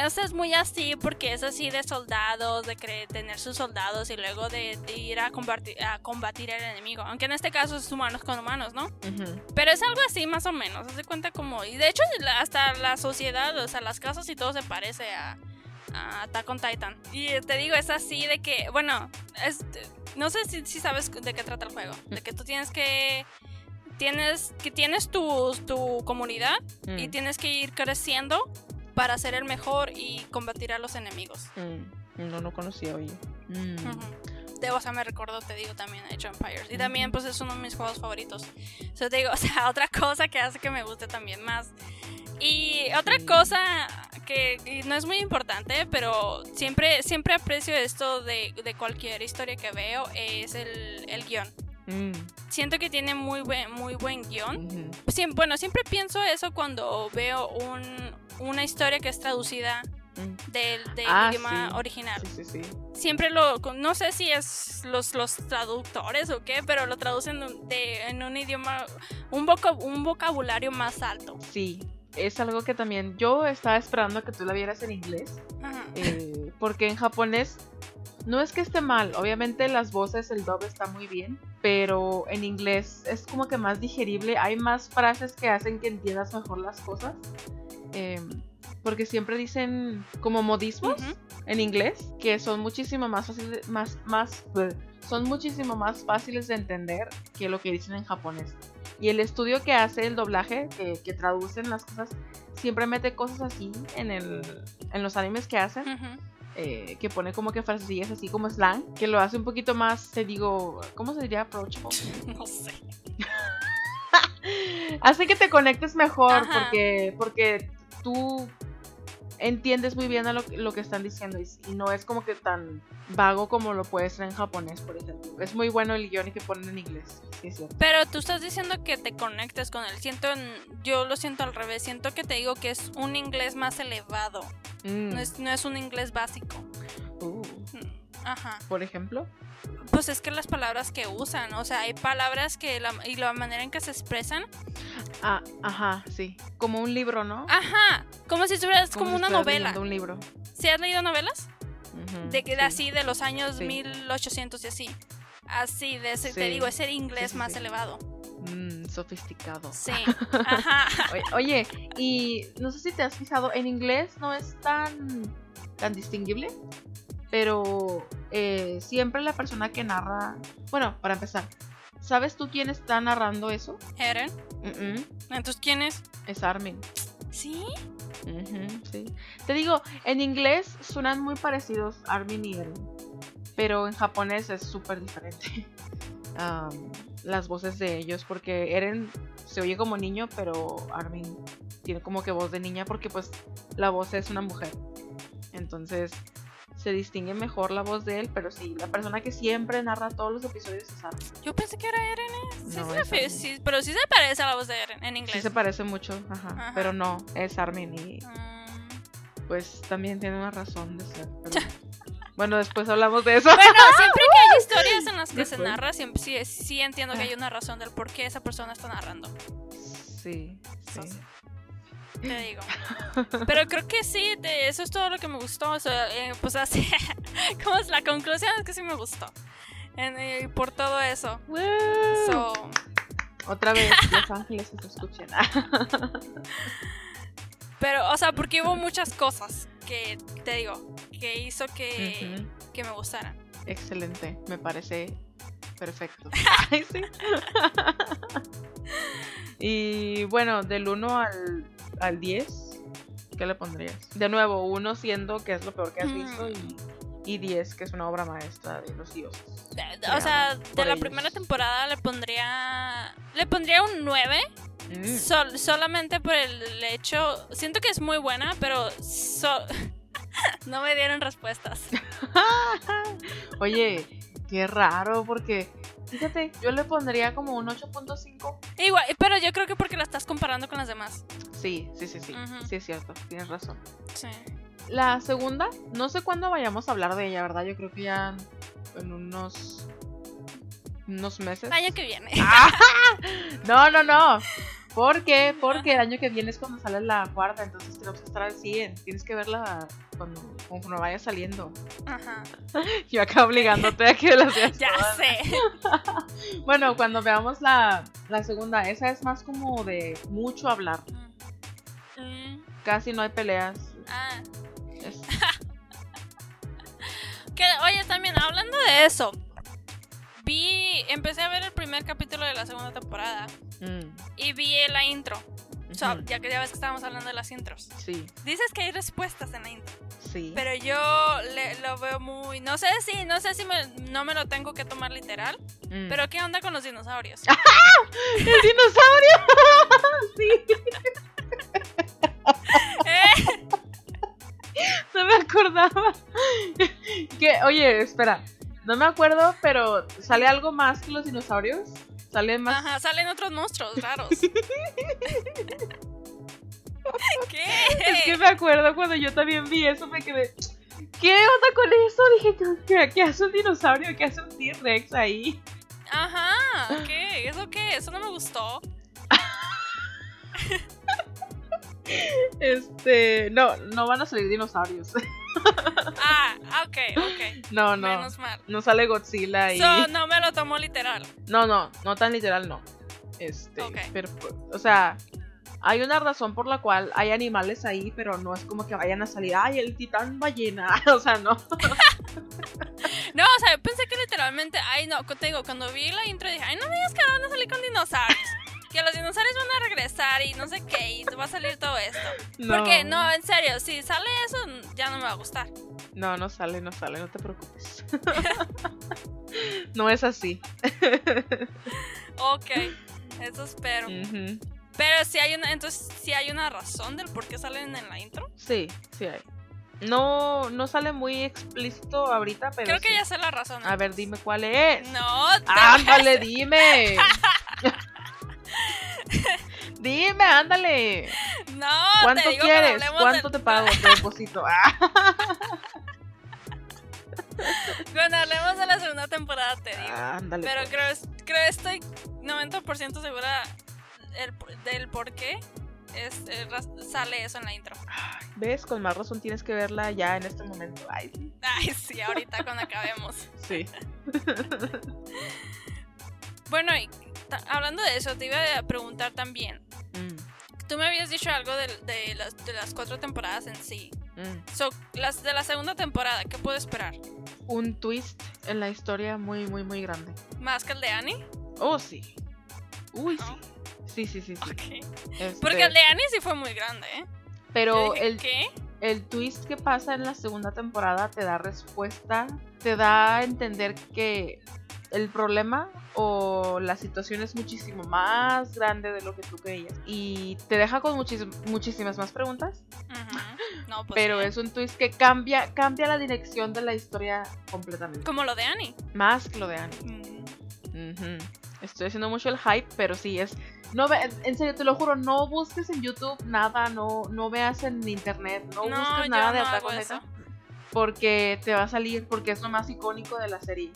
Sea, es muy así porque es así de soldados, de tener sus soldados y luego de, ir a combatir, a combatir al enemigo. Aunque en este caso es humanos con humanos, ¿no? Pero es algo así más o menos. Se cuenta como... Y de hecho hasta la sociedad, o sea, las casas y todo se parece a, a Attack on Titan. Y te digo, es así de que, bueno, es, no sé si, si sabes de qué trata el juego. De que tú tienes que tienes que tienes tu, tu comunidad y mm. tienes que ir creciendo para ser el mejor y combatir a los enemigos. Mm, no, no conocía, oye. Mm. De, o sea, me recuerdo, te digo, también Age of Empires. Y también, pues, es uno de mis juegos favoritos. O sea, te digo, o sea, otra cosa que hace que me guste también más. Y otra cosa que no es muy importante, pero siempre, siempre aprecio esto de, de cualquier historia que veo, es el, el guion. Mm. Siento que tiene muy buen, muy buen guion. bueno, siempre pienso eso cuando veo un, una historia que es traducida mm. del, ah, idioma original. Siempre lo, no sé si es los, los traductores o qué, pero lo traducen en un idioma, un, un vocabulario más alto. Sí, es algo que también yo estaba esperando que tú la vieras en inglés, eh, porque en japonés no es que esté mal, obviamente las voces, el dub está muy bien, pero en inglés es como que más digerible, hay más frases que hacen que entiendas mejor las cosas. Em, porque siempre dicen como modismos en inglés que son muchísimo más fáciles, más, más, son muchísimo más fáciles de entender que lo que dicen en japonés. Y el estudio que hace el doblaje, que, traducen las cosas, siempre mete cosas así en, el, en los animes que hacen. Eh, que pone como que frases así como slang, que lo hace un poquito más, te digo, ¿cómo se diría? Approachable. No sé. hace que te conectes mejor porque, porque tú entiendes muy bien a lo, que están diciendo y, no es como que tan vago como lo puede ser en japonés, por ejemplo. Es muy bueno el guion y que ponen en inglés. Pero tú estás diciendo que te conectes con él. Siento, yo lo siento al revés. Siento que te digo que es un inglés más elevado. Mm. No, es, no es un inglés básico. Uh. Ajá. Por ejemplo. Pues es que las palabras que usan, o sea, hay palabras que la, y la manera en que se expresan. Ah, ajá, sí. Como un libro, ¿no? Ajá, como si estuvieras como, una novela. un libro. ¿Sí has leído novelas? de que así de los años 1800 y así. Así, de ese, te digo, es el inglés más elevado. Mm, sofisticado. Sí. Ajá. Oye, oye, y no sé si te has fijado, en inglés no es tan, tan distinguible, pero eh, siempre la persona que narra, bueno, para empezar, ¿sabes tú quién está narrando eso? Eren. Entonces, ¿quién es? es Armin. Sí. Sí. Te digo, en inglés suenan muy parecidos Armin y Eren, pero en japonés es súper diferente. Am, las voces de ellos, porque Eren se oye como niño, pero Armin tiene como que voz de niña, porque pues la voz es una mujer. Entonces se distingue mejor la voz de él, pero sí, la persona que siempre narra todos los episodios es Armin. Yo pensé que era Eren. ¿eh? Sí, No, se es sí, pero sí se parece a la voz de Eren en Sí inglés. se parece mucho, ajá, Ajá. pero no, es Armin y Mm. pues también tiene una razón de ser. pero- Bueno, después hablamos de eso. Bueno, siempre que hay historias en las que se Después. narra, siempre, sí, sí entiendo que hay una razón del por qué esa persona está narrando. Sí, sí. Sí. Te digo. Pero creo que sí, de eso es todo lo que me gustó. O sea, eh, pues así, como es la conclusión es que sí me gustó. En- eh, por todo eso. So, Otra vez, Los Ángeles se escuchen. pero, o sea, porque hubo muchas cosas que, te digo, que hizo que, que me gustaran. Excelente, me parece perfecto. Y bueno, del 1 al, al 10, ¿qué le pondrías? De nuevo, 1 siendo que es lo peor que has visto y, y 10 que es una obra maestra de los dioses. De- o sea, de la ellos. primera temporada le pondría. Le pondría un 9. Mm. sol- solamente por el hecho. Siento que es muy buena, pero. so- no me dieron respuestas. Oye, qué raro, porque fíjate, yo le pondría como un 8.5. Igual, pero yo creo que porque la estás comparando con las demás. Sí, sí, sí, sí. Sí, es cierto, tienes razón. Sí. La segunda, no sé cuándo vayamos a hablar de ella, ¿verdad? Yo creo que ya en unos. unos meses. El año que viene. ¡Ah! No, no, no. ¿Por qué? Porque el año que viene es cuando sale la cuarta, entonces tenemos que estar al 100. Tienes que verla cuando conforme vaya saliendo. Ajá. Yo acá obligándote a que las veas Ya todas. sé. Bueno, cuando veamos la, la segunda, esa es más como de mucho hablar. Mm, Casi no hay peleas. ah. Es- Que, oye, también hablando de eso. Vi. Empecé a ver el primer capítulo de la segunda temporada. mm, Y vi la intro. O sea, ujú, ya que ya ves que estábamos hablando de las intros. Sí, Dices que hay respuestas en la intro. Sí. Pero yo le- lo veo muy. No sé si, no sé si me- no me lo tengo que tomar literal. Mm. Pero ¿qué onda con los dinosaurios? ¡El dinosaurio! sí, ¿Eh? no me acordaba. que, oye, espera. No me acuerdo, pero ¿sale algo más que los dinosaurios? ¿Sale más? Ajá, salen otros monstruos raros. ¿Qué? Es que me acuerdo cuando yo también vi eso, me quedé. ¿Qué onda con eso? Dije, ¿qué, qué hace un dinosaurio? ¿Qué hace un T-Rex ahí? Ajá, ¿qué? ¿Eso qué? Eso no me gustó. Este. No, no van a salir dinosaurios. Ah, ok, ok. No, no. Menos mal. No sale Godzilla y. So, no me lo tomo literal. No, no, no tan literal, no. Este. Ok. Pero, o sea. Hay una razón por la cual hay animales ahí, pero no es como que vayan a salir, ay, el titán ballena. o sea, no. No, o sea, yo pensé que literalmente, ay, no, te digo, cuando vi la intro dije, ay, no me digas que van a salir con dinosaurios. que los dinosaurios van a regresar y no sé qué, y va a salir todo esto. no. Porque, no, en serio, si sale eso, ya no me va a gustar. No, no sale, no sale, no te preocupes. no es así. Ok, eso espero. Ujú. Pero si hay una, entonces, si hay una razón del por qué salen en la intro. Sí, sí hay. No, no sale muy explícito ahorita, pero. Creo que sí. ya sé la razón. A ver, dime cuál es. No, Ándale, dime. dime, ándale. no, ¿Cuánto te digo quieres? ¿Cuánto del- te pago? Te deposito. Ah, Cuando hablemos de la segunda temporada te digo. ándale. Pero pues. creo, creo estoy 90% segura el- del por qué es, eh, sale eso en la intro. ¿Ves? Con más razón tienes que verla ya en este momento. Ay, sí. Ay, sí, ahorita cuando acabemos. Sí. Bueno, y hablando de eso, te iba a preguntar también. Mm, Tú me habías dicho algo de, de las, de las cuatro temporadas en sí. mm. So, las de la segunda temporada, ¿qué puedo esperar? Un twist en la historia muy, muy, muy grande. ¿Más que el de Annie? Oh, sí. Uy, Oh. sí. Sí, sí, sí, sí. Ok. Este, Porque el de Annie sí fue muy grande, ¿eh? Pero dije, el, ¿Qué? el twist que pasa en la segunda temporada te da respuesta, te da a entender que el problema o la situación es muchísimo más grande de lo que tú creías. Y te deja con muchis- muchísimas más preguntas, Ujú. No, pues pero sí. es un twist que cambia, cambia la dirección de la historia completamente. Como lo de Annie. Más que lo de Annie. Mm. Ujú. Estoy haciendo mucho el hype, pero sí es. No ve, en serio, te lo juro, no busques en YouTube nada, no, no veas en internet, no, No, busques nada de no Attack on. Titan, porque te va a salir, porque es lo más icónico de la serie.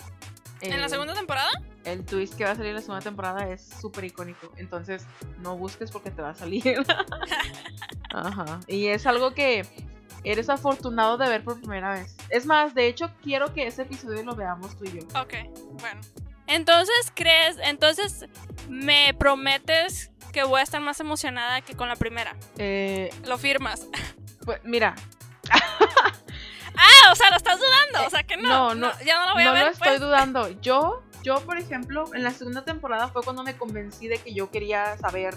¿En la Eh, segunda temporada? El twist que va a salir en la segunda temporada es súper icónico, entonces no busques porque te va a salir. Ajá. Y es algo que eres afortunado de ver por primera vez. Es más, de hecho, quiero que ese episodio lo veamos tú y yo. Ok, bueno. Entonces, ¿crees? Entonces, ¿me prometes que voy a estar más emocionada que con la primera? Eh, ¿Lo firmas? pues mira, Ah, o sea, lo estás dudando. O sea, que no. no, no, ya no lo voy a no ver. lo estoy pues. dudando. Yo, yo, por ejemplo, en la segunda temporada fue cuando me convencí de que yo quería saber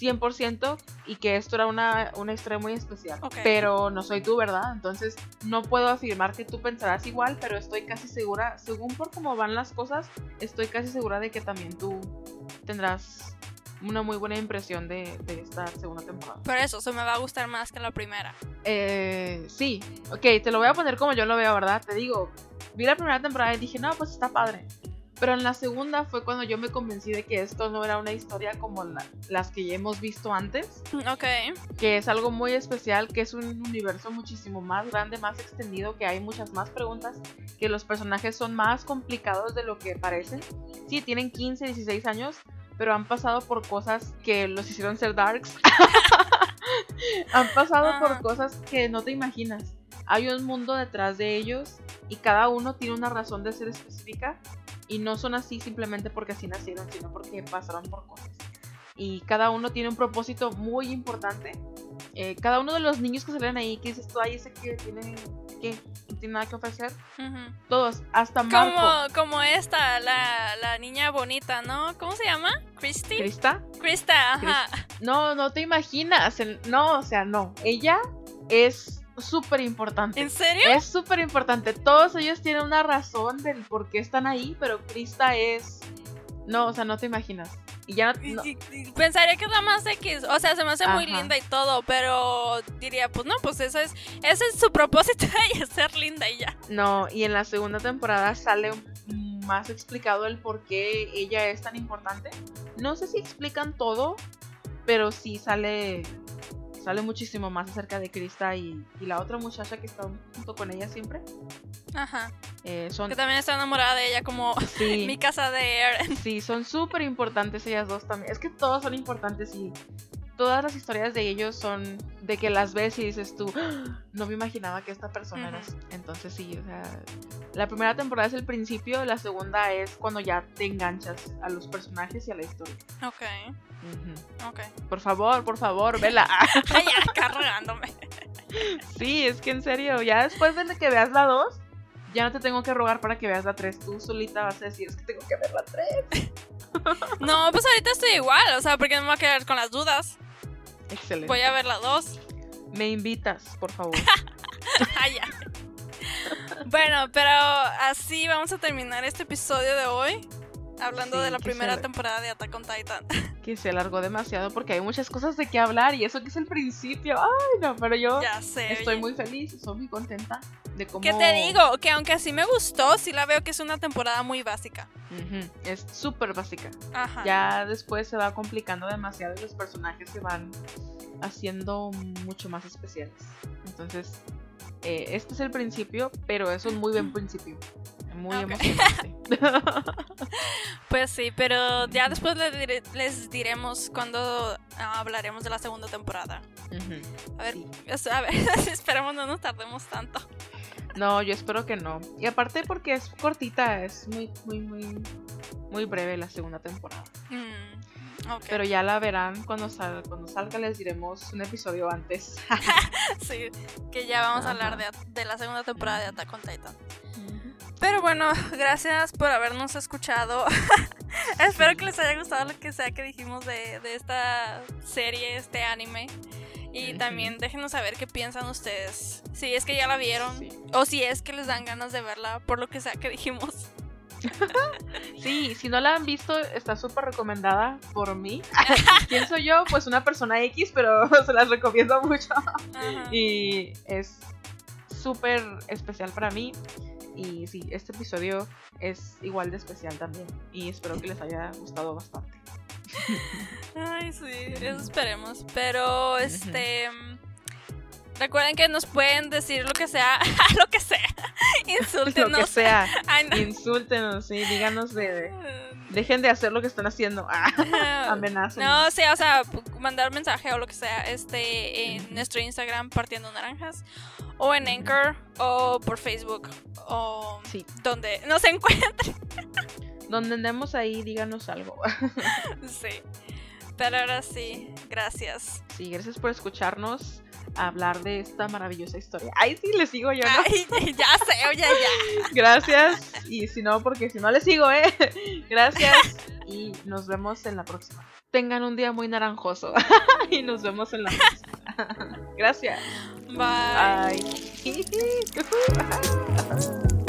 100% y que esto era una, una historia muy especial. Pero no soy tú, ¿verdad? Entonces no puedo afirmar que tú pensarás igual, pero estoy casi segura, según por cómo van las cosas, estoy casi segura de que también tú tendrás una muy buena impresión de, de esta segunda temporada. Por eso, se me va a gustar más que la primera. Eh, sí, ok, te lo voy a poner como yo lo veo, ¿verdad? Te digo, vi la primera temporada y dije, no, pues está padre. Pero en la segunda fue cuando yo me convencí de que esto no era una historia como la- las que ya hemos visto antes, Ok. que es algo muy especial, que es un universo muchísimo más grande, más extendido, que hay muchas más preguntas, que los personajes son más complicados de lo que parecen. Sí, tienen 15, 16 años, pero han pasado por cosas que los hicieron ser darks. han pasado por cosas que no te imaginas. Hay un mundo detrás de ellos y cada uno tiene una razón de ser específica y no son así simplemente porque así nacieron, sino porque pasaron por cosas. Y cada uno tiene un propósito muy importante. Eh, cada uno de los niños que salen ahí, que dices tú, ahí ese que tiene, que no tiene nada que ofrecer. Ujú. Todos, hasta Marco. Como, como esta, la, la niña bonita, ¿no? ¿Cómo se llama? ¿Christy? ¿Crista? Krista, ajá. No, no te imaginas. No, o sea, no. Ella es súper importante. ¿En serio? Es súper importante. Todos ellos tienen una razón del por qué están ahí, pero Krista es. No, o sea, no te imaginas. Y ya no. Y- y- y Pensaría que es la más X, o sea, se me hace muy linda y todo, pero diría, pues no, pues eso es, ese es su propósito de ella, ser linda y ya. No, y en la segunda temporada sale más explicado el por qué ella es tan importante. No sé si explican todo, pero sí sale sale muchísimo más acerca de Krista y, y la otra muchacha que está junto con ella siempre. Ajá. Eh, son Que también está enamorada de ella como sí, mi casa de Eren. sí, son súper importantes ellas dos también. Es que todos son importantes y todas las historias de ellos son de que las ves y dices tú, "Ah, no me imaginaba que esta persona era Ujú. así". Entonces sí, o sea, la primera temporada es el principio, la segunda es cuando ya te enganchas a los personajes y a la historia. Ok, Ujú. ok. Por favor, por favor, vela. Ya, cargándome. sí, es que en serio, ya después de que veas la 2, ya no te tengo que rogar para que veas la 3. Tú solita vas a decir, es que tengo que ver la 3. No, pues ahorita estoy igual, o sea, porque no me voy a quedar con las dudas. Excelente. Voy a ver la dos. Me invitas, por favor. Ay, ya. Bueno, pero así vamos a terminar este episodio de hoy. Hablando Sí, de la primera se- temporada de Attack on Titan. que se alargó demasiado porque hay muchas cosas de qué hablar y eso que es el principio. Ay, no, pero yo ya sé. estoy oye. muy feliz, estoy muy contenta de cómo. ¿Qué te digo? Que aunque así me gustó, sí la veo que es una temporada muy básica. Es súper básica. Ajá. Ya después se va complicando demasiado y los personajes se van haciendo mucho más especiales. Entonces, eh, este es el principio, pero es un muy buen principio. Muy emocionante. Pues sí, pero ya después dire- les diremos cuando ah, hablaremos de la segunda temporada. A ver, sí. a ver, esperemos no nos tardemos tanto. No, yo espero que no. Y aparte porque es cortita, es muy, muy, muy, muy breve la segunda temporada. Mm. Pero ya la verán cuando, sal- cuando salga, les diremos un episodio antes. Sí, que ya vamos a hablar de, de la segunda temporada de Attack on Titan. Pero bueno, gracias por habernos escuchado. Espero que les haya gustado lo que sea que dijimos de, de esta serie, este anime. Y también déjenos saber qué piensan ustedes. Si es que ya la vieron. Sí. O si es que les dan ganas de verla por lo que sea que dijimos. Sí, si no la han visto, está súper recomendada por mí. ¿Quién soy yo? Pues una persona X, pero se las recomiendo mucho. Ajá. Y es súper especial para mí. Y sí, este episodio es igual de especial también. Y espero que les haya gustado bastante. Ay, sí, eso esperemos. Pero, este. Recuerden que nos pueden decir lo que sea. lo que sea. Insúltenos. Lo que sea, Ay, no. insúltenos, sí, díganos de, de- Dejen de hacer lo que están haciendo. Ah, amenacen. No, sí, o sea, mandar mensaje o lo que sea, este, en nuestro Instagram partiendo naranjas, o en Anchor, o por Facebook, o Sí, donde nos encuentren. donde andemos ahí, díganos algo. sí. Pero ahora sí, gracias. Sí, gracias por escucharnos hablar de esta maravillosa historia. Ay, sí, le sigo yo, ¿no? Ay, ya sé, oye, ya. Gracias. Y si no, porque si no le sigo, ¿eh? Gracias. Y nos vemos en la próxima. Tengan un día muy naranjoso. y nos vemos en la próxima. Gracias. Bye. Bye.